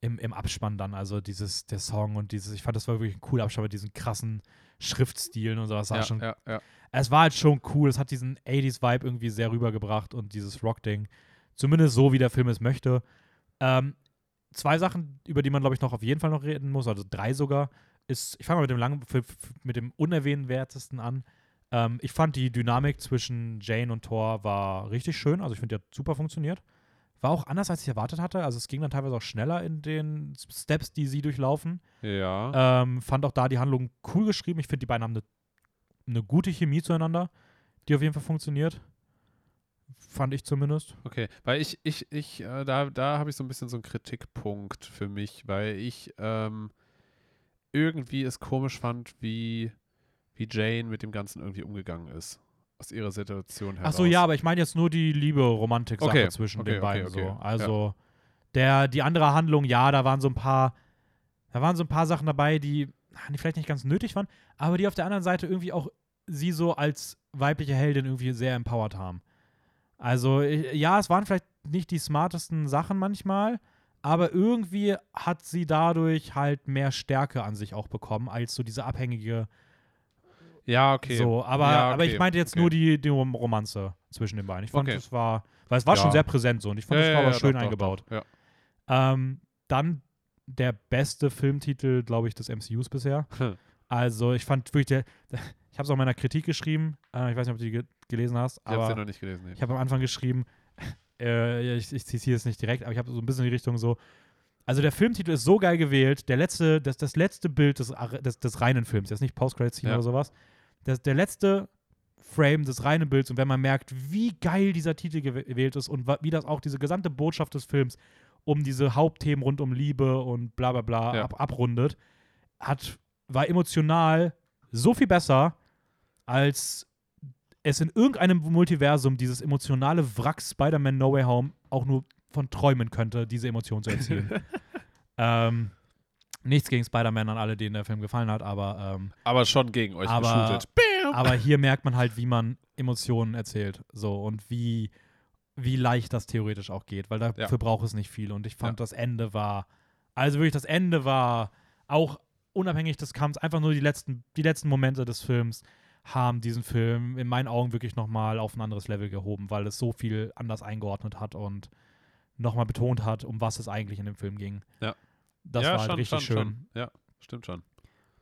A: im, im Abspann dann, also dieses, der Song und dieses, ich fand, das war wirklich ein cooler Abspann mit diesen krassen Schriftstilen und sowas.
B: Ja,
A: schon
B: ja, ja.
A: es war halt schon cool. Es hat diesen 80s-Vibe irgendwie sehr rübergebracht und dieses Rock-Ding. Zumindest so, wie der Film es möchte. Ähm, zwei Sachen, über die man, glaube ich, noch auf jeden Fall noch reden muss, also drei sogar, ist, ich fange mal mit dem, lang, mit dem unerwähnenswertesten an. Ähm, ich fand die Dynamik zwischen Jane und Thor war richtig schön. Also ich finde, die hat super funktioniert. War auch anders, als ich erwartet hatte. Also es ging dann teilweise auch schneller in den Steps, die sie durchlaufen.
B: Ja.
A: Ähm, fand auch da die Handlung cool geschrieben. Ich finde, die beiden haben eine ne gute Chemie zueinander, die auf jeden Fall funktioniert. Fand ich zumindest.
B: Okay, weil ich, ich, ich, äh, da, da habe ich so ein bisschen so einen Kritikpunkt für mich, weil ich ähm, irgendwie es komisch fand, wie, wie Jane mit dem Ganzen irgendwie umgegangen ist. Aus ihrer Situation heraus.
A: Ach so, ja, aber ich meine jetzt nur die Liebe-Romantik-Sache
B: Okay,
A: zwischen
B: okay,
A: den beiden.
B: okay,
A: so. Also, der, die andere Handlung, ja, da waren so ein paar, da waren so ein paar Sachen dabei, die, die vielleicht nicht ganz nötig waren, aber die auf der anderen Seite irgendwie auch sie so als weibliche Heldin irgendwie sehr empowered haben. Also, ich- ja, es waren vielleicht nicht die smartesten Sachen manchmal, aber irgendwie hat sie dadurch halt mehr Stärke an sich auch bekommen, als so diese abhängige
B: Ja, okay.
A: so, aber,
B: Ja,
A: aber ich
B: okay,
A: meinte jetzt
B: okay.
A: nur die, die Rom- Romanze zwischen den beiden. Ich fand,
B: Okay.
A: es war, weil es war schon
B: Ja.
A: sehr präsent so und ich fand, es
B: ja,
A: war aber schön
B: doch,
A: eingebaut.
B: Doch.
A: Ähm, dann der beste Filmtitel, glaube ich, des MCUs bisher.
B: Hm.
A: Also ich fand wirklich, der, ich habe es auch in meiner Kritik geschrieben, äh, ich weiß nicht, ob du die gelesen hast,
B: Ich habe
A: aber
B: noch nicht gelesen. Nee.
A: ich habe am Anfang geschrieben, äh, ich, ich zitiere es nicht direkt, aber ich habe so ein bisschen in die Richtung so, also der Filmtitel ist so geil gewählt, der letzte, das, das letzte Bild des, des, des reinen Films, jetzt nicht Post-Credit-Scene
B: Ja.
A: oder sowas, das, der letzte Frame des reinen Bilds und wenn man merkt, wie geil dieser Titel gew- gewählt ist und wie das auch diese gesamte Botschaft des Films um diese Hauptthemen rund um Liebe und bla bla bla
B: Ja.
A: ab, abrundet, hat, war emotional so viel besser, als es in irgendeinem Multiversum dieses emotionale Wrack Spider-Man No Way Home auch nur von träumen könnte, diese Emotion zu erzielen. ähm, nichts gegen Spider-Man an alle, denen der Film gefallen hat, aber, ähm,
B: Aber schon gegen euch
A: Aber-
B: geshootet.
A: Aber hier merkt man halt, wie man Emotionen erzählt. So und wie, wie leicht das theoretisch auch geht, weil dafür
B: Ja.
A: braucht es nicht viel. Und ich fand,
B: Ja.
A: das Ende war, also wirklich, das Ende war auch unabhängig des Kampfs, einfach nur die letzten, die letzten Momente des Films haben diesen Film in meinen Augen wirklich nochmal auf ein anderes Level gehoben, weil es so viel anders eingeordnet hat und nochmal betont hat, um was es eigentlich in dem Film ging.
B: Ja.
A: Das
B: ja,
A: war halt
B: schon,
A: richtig
B: schon,
A: schön.
B: Schon. Ja, stimmt schon.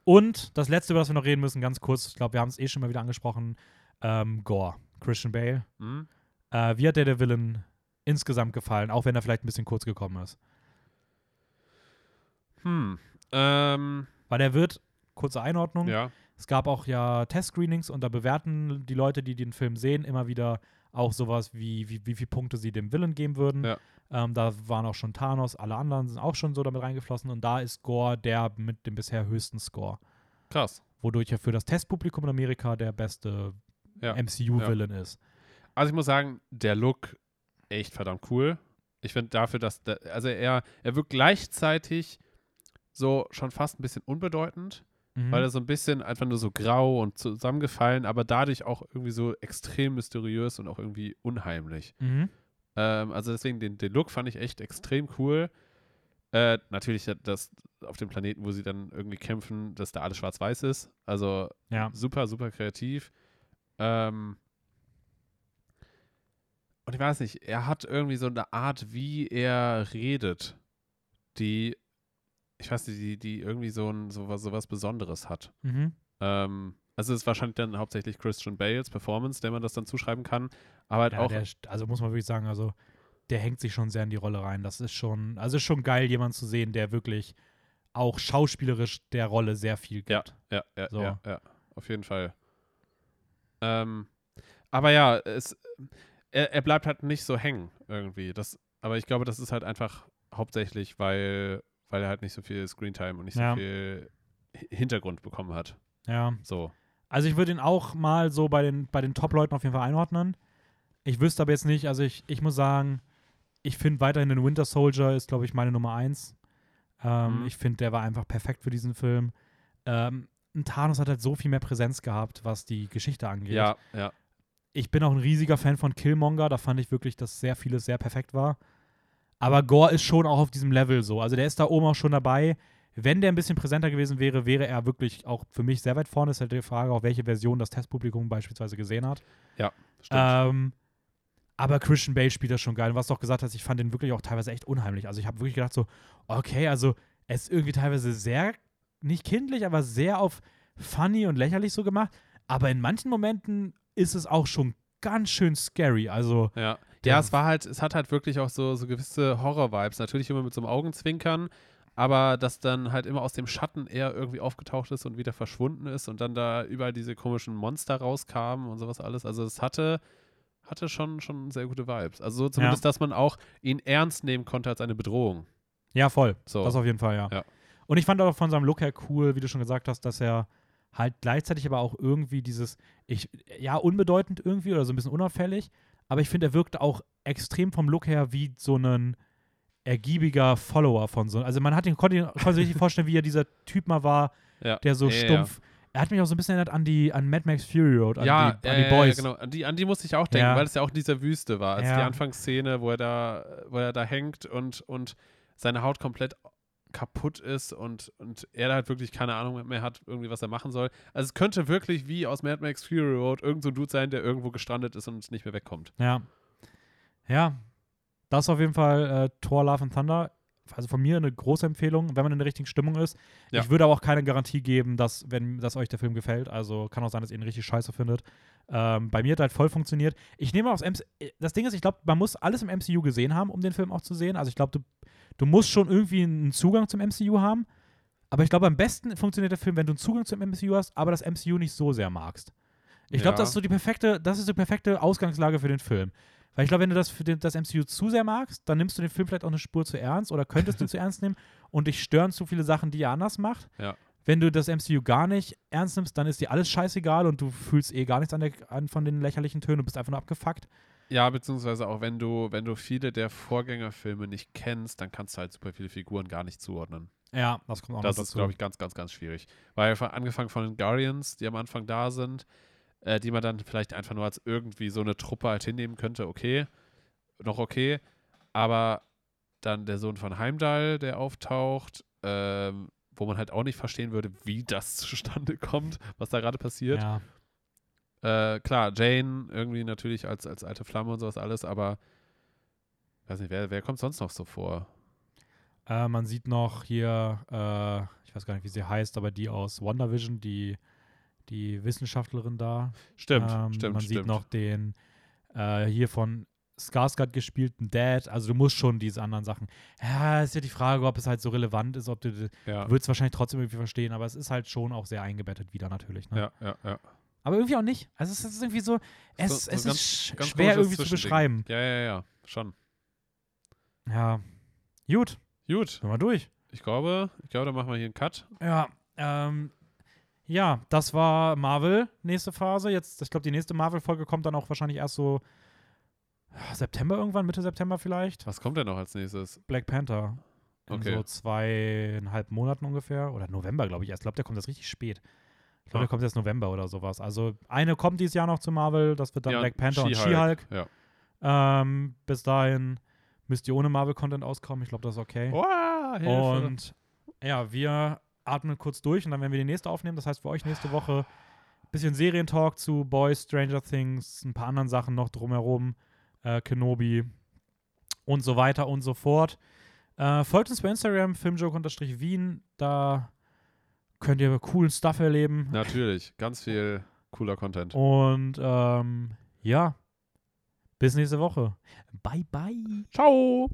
A: Und das letzte, über das wir noch reden müssen, ganz kurz, ich glaube, wir haben es eh schon mal wieder angesprochen, ähm, Gore, Christian Bale.
B: Hm?
A: Äh, wie hat dir der Villain insgesamt gefallen, auch wenn er vielleicht ein bisschen kurz gekommen ist?
B: Hm. Ähm,
A: Weil der wird, kurze Einordnung,
B: ja.
A: Es gab auch ja Test-Screenings und da bewerten die Leute, die den Film sehen, immer wieder auch sowas wie, wie, wie viele Punkte sie dem Villain geben würden.
B: Ja.
A: Ähm, da waren auch schon Thanos, alle anderen sind auch schon so damit reingeflossen und da ist Gore der mit dem bisher höchsten Score.
B: Krass.
A: Wodurch er für das Testpublikum in Amerika der beste
B: Ja.
A: MCU-Villain ist.
B: Also ich muss sagen, der Look echt verdammt cool. Ich finde dafür, dass der, also er, er wirkt gleichzeitig so schon fast ein bisschen unbedeutend,
A: Mhm.
B: weil er so ein bisschen einfach nur so grau und zusammengefallen, aber dadurch auch irgendwie so extrem mysteriös und auch irgendwie unheimlich.
A: mhm.
B: Ähm, also deswegen den, den Look fand ich echt extrem cool. Äh, natürlich hat das auf dem Planeten, wo sie dann irgendwie kämpfen, dass da alles schwarz-weiß ist. Also
A: Ja.
B: super, super kreativ. Ähm und ich weiß nicht, er hat irgendwie so eine Art, wie er redet, die, ich weiß nicht, die, die irgendwie so, ein, so, was, so was Besonderes hat.
A: Mhm.
B: Ähm, also es ist wahrscheinlich dann hauptsächlich Christian Bales Performance, der man das dann zuschreiben kann. Aber halt
A: Ja,
B: auch,
A: der, also muss man wirklich sagen, also der hängt sich schon sehr in die Rolle rein. Das ist schon, also ist schon geil, jemanden zu sehen, der wirklich auch schauspielerisch der Rolle sehr viel
B: Ja,
A: gibt.
B: ja, ja,
A: So.
B: ja, ja, auf jeden Fall. Ähm, aber ja, es, er, er bleibt halt nicht so hängen irgendwie. Das, aber ich glaube, das ist halt einfach hauptsächlich, weil, weil er halt nicht so viel Screentime und nicht
A: Ja.
B: so viel Hi- Hintergrund bekommen hat.
A: Ja.
B: So.
A: Also ich würde ihn auch mal so bei den, bei den Top-Leuten auf jeden Fall einordnen. Ich wüsste aber jetzt nicht, also ich, ich muss sagen, ich finde weiterhin den Winter Soldier ist, glaube ich, meine Nummer eins. Ähm,
B: Mhm.
A: Ich finde, der war einfach perfekt für diesen Film. Ähm, ein Thanos hat halt so viel mehr Präsenz gehabt, was die Geschichte angeht.
B: Ja, ja.
A: Ich bin auch ein riesiger Fan von Killmonger. Da fand ich wirklich, dass sehr vieles sehr perfekt war. Aber Gore ist schon auch auf diesem Level so. Also der ist da oben auch schon dabei. Wenn der ein bisschen präsenter gewesen wäre, wäre er wirklich auch für mich sehr weit vorne. Ist halt die Frage, auch welche Version das Testpublikum beispielsweise gesehen hat.
B: Stimmt.
A: Ähm, aber Christian Bale spielt das schon geil. Und was du auch gesagt hast, ich fand den wirklich auch teilweise echt unheimlich. Also ich habe wirklich gedacht so, okay, also er ist irgendwie teilweise sehr, nicht kindlich, aber sehr auf funny und lächerlich so gemacht. Aber in manchen Momenten ist es auch schon ganz schön scary. Also,
B: Ja.
A: Der-
B: ja, es war halt, es hat halt wirklich auch so, so gewisse Horror-Vibes. Natürlich immer mit so einem Augenzwinkern, aber dass dann halt immer aus dem Schatten er irgendwie aufgetaucht ist und wieder verschwunden ist und dann da überall diese komischen Monster rauskamen und sowas alles. Also es hatte, hatte schon, schon sehr gute Vibes. Also so zumindest, dass man auch ihn ernst nehmen konnte als eine Bedrohung.
A: ja, voll.
B: So.
A: Das auf jeden Fall, ja.
B: Ja.
A: Und ich fand auch von seinem Look her cool, wie du schon gesagt hast, dass er halt gleichzeitig aber auch irgendwie dieses, ich, ja, unbedeutend irgendwie oder so ein bisschen unauffällig, aber ich finde, er wirkt auch extrem vom Look her wie so ein ergiebiger Follower von so. Also man hat ihn, konnte, ihn- konnte sich richtig vorstellen, wie er dieser Typ mal war,
B: Ja.
A: der so
B: Ja, ja,
A: stumpf. Er hat mich auch so ein bisschen erinnert an die an Mad Max Fury Road, an
B: ja,
A: die,
B: ja,
A: an die
B: ja,
A: Boys.
B: Ja, genau. An die, an die musste ich auch denken,
A: Ja.
B: weil es ja auch in dieser Wüste war. Also
A: Ja.
B: die Anfangsszene, wo er da, wo er da hängt und, und seine Haut komplett kaputt ist und, und er da halt wirklich keine Ahnung mehr hat, irgendwie, was er machen soll. Also es könnte wirklich wie aus Mad Max Fury Road irgend so ein Dude sein, der irgendwo gestrandet ist und nicht mehr wegkommt.
A: Ja. Ja. Das ist auf jeden Fall äh, Thor Love and Thunder. Also von mir eine große Empfehlung, wenn man in der richtigen Stimmung ist.
B: Ja.
A: Ich würde aber auch keine Garantie geben, dass, wenn dass euch der Film gefällt. Also kann auch sein, dass ihr ihn richtig scheiße findet. Ähm, bei mir hat er halt voll funktioniert. Ich nehme aufs MC Das Ding ist, ich glaube, man muss alles im MCU gesehen haben, um den Film auch zu sehen. Also ich glaube, du, du musst schon irgendwie einen Zugang zum MCU haben. Aber ich glaube, am besten funktioniert der Film, wenn du einen Zugang zum MCU hast, aber das MCU nicht so sehr magst. Ich glaube,
B: Ja.
A: das ist so die perfekte, das ist die perfekte Ausgangslage für den Film. Weil ich glaube, wenn du das den, das MCU zu sehr magst, dann nimmst du den Film vielleicht auch eine Spur zu ernst oder könntest du zu ernst nehmen und dich stören zu viele Sachen, die er anders macht.
B: Ja.
A: Wenn du das MCU gar nicht ernst nimmst, dann ist dir alles scheißegal und du fühlst eh gar nichts an, der, an von den lächerlichen Tönen und bist einfach nur abgefuckt.
B: Ja, beziehungsweise auch wenn du, wenn du viele der Vorgängerfilme nicht kennst, dann kannst du halt super viele Figuren gar nicht zuordnen.
A: Ja, das kommt auch
B: Das ist, glaube ich, ganz, ganz, ganz schwierig. Weil angefangen von den Guardians, die am Anfang da sind, äh, die man dann vielleicht einfach nur als irgendwie so eine Truppe halt hinnehmen könnte, okay, noch okay. Aber dann der Sohn von Heimdall, der auftaucht, ähm, wo man halt auch nicht verstehen würde, wie das zustande kommt, was da gerade passiert.
A: ja.
B: Äh, klar, Jane irgendwie natürlich als, als alte Flamme und sowas alles, aber weiß nicht, wer, wer kommt sonst noch so vor?
A: Äh, man sieht noch hier, äh, ich weiß gar nicht, wie sie heißt, aber die aus WandaVision, die, die Wissenschaftlerin da.
B: Stimmt,
A: Ähm,
B: stimmt,
A: man
B: stimmt.
A: sieht noch den, äh, hier von Skarsgård gespielten Dad. Also du musst schon diese anderen Sachen. Ja, ist ja die Frage, ob es halt so relevant ist, ob du,
B: Ja.
A: du würdest wahrscheinlich trotzdem irgendwie verstehen, aber es ist halt schon auch sehr eingebettet wieder natürlich. Ne?
B: Ja, ja, ja.
A: Aber irgendwie auch nicht. Also es ist irgendwie so, es,
B: So- so
A: es
B: ganz-
A: ist
B: ganz
A: schwer irgendwie zu beschreiben.
B: Ja, ja, ja, schon.
A: Ja. Gut,
B: Gut,
A: sind wir durch.
B: ich glaube, ich glaube, da machen wir hier einen Cut.
A: Ja, ähm, ja, das war Marvel, nächste Phase. Jetzt, ich glaube, die nächste Marvel-Folge kommt dann auch wahrscheinlich erst so ja, September irgendwann, Mitte September vielleicht.
B: Was kommt denn noch als nächstes?
A: Black Panther. In
B: Okay.
A: so zweieinhalb Monaten ungefähr. Oder November, glaube ich erst. Ich glaube, der kommt erst richtig spät. Ich glaube,
B: Ah.
A: der kommt erst November oder sowas. Also eine kommt dieses Jahr noch zu Marvel, das wird dann
B: Ja,
A: Black Panther und
B: She-Hulk. Ja.
A: Ähm, bis dahin müsst ihr ohne Marvel-Content auskommen. Ich glaube, das ist okay.
B: Hilfe.
A: Und ja, wir atmen kurz durch und dann werden wir die nächste aufnehmen. Das heißt für euch nächste Woche ein bisschen Serientalk zu Boys, Stranger Things, ein paar anderen Sachen noch drumherum, äh, Kenobi und so weiter und so fort. Äh, folgt uns bei Instagram, filmjoke-wien. Da könnt ihr coolen Stuff erleben.
B: Natürlich, ganz viel cooler Content.
A: Und ähm, ja, bis nächste Woche. Bye, bye.
B: Ciao.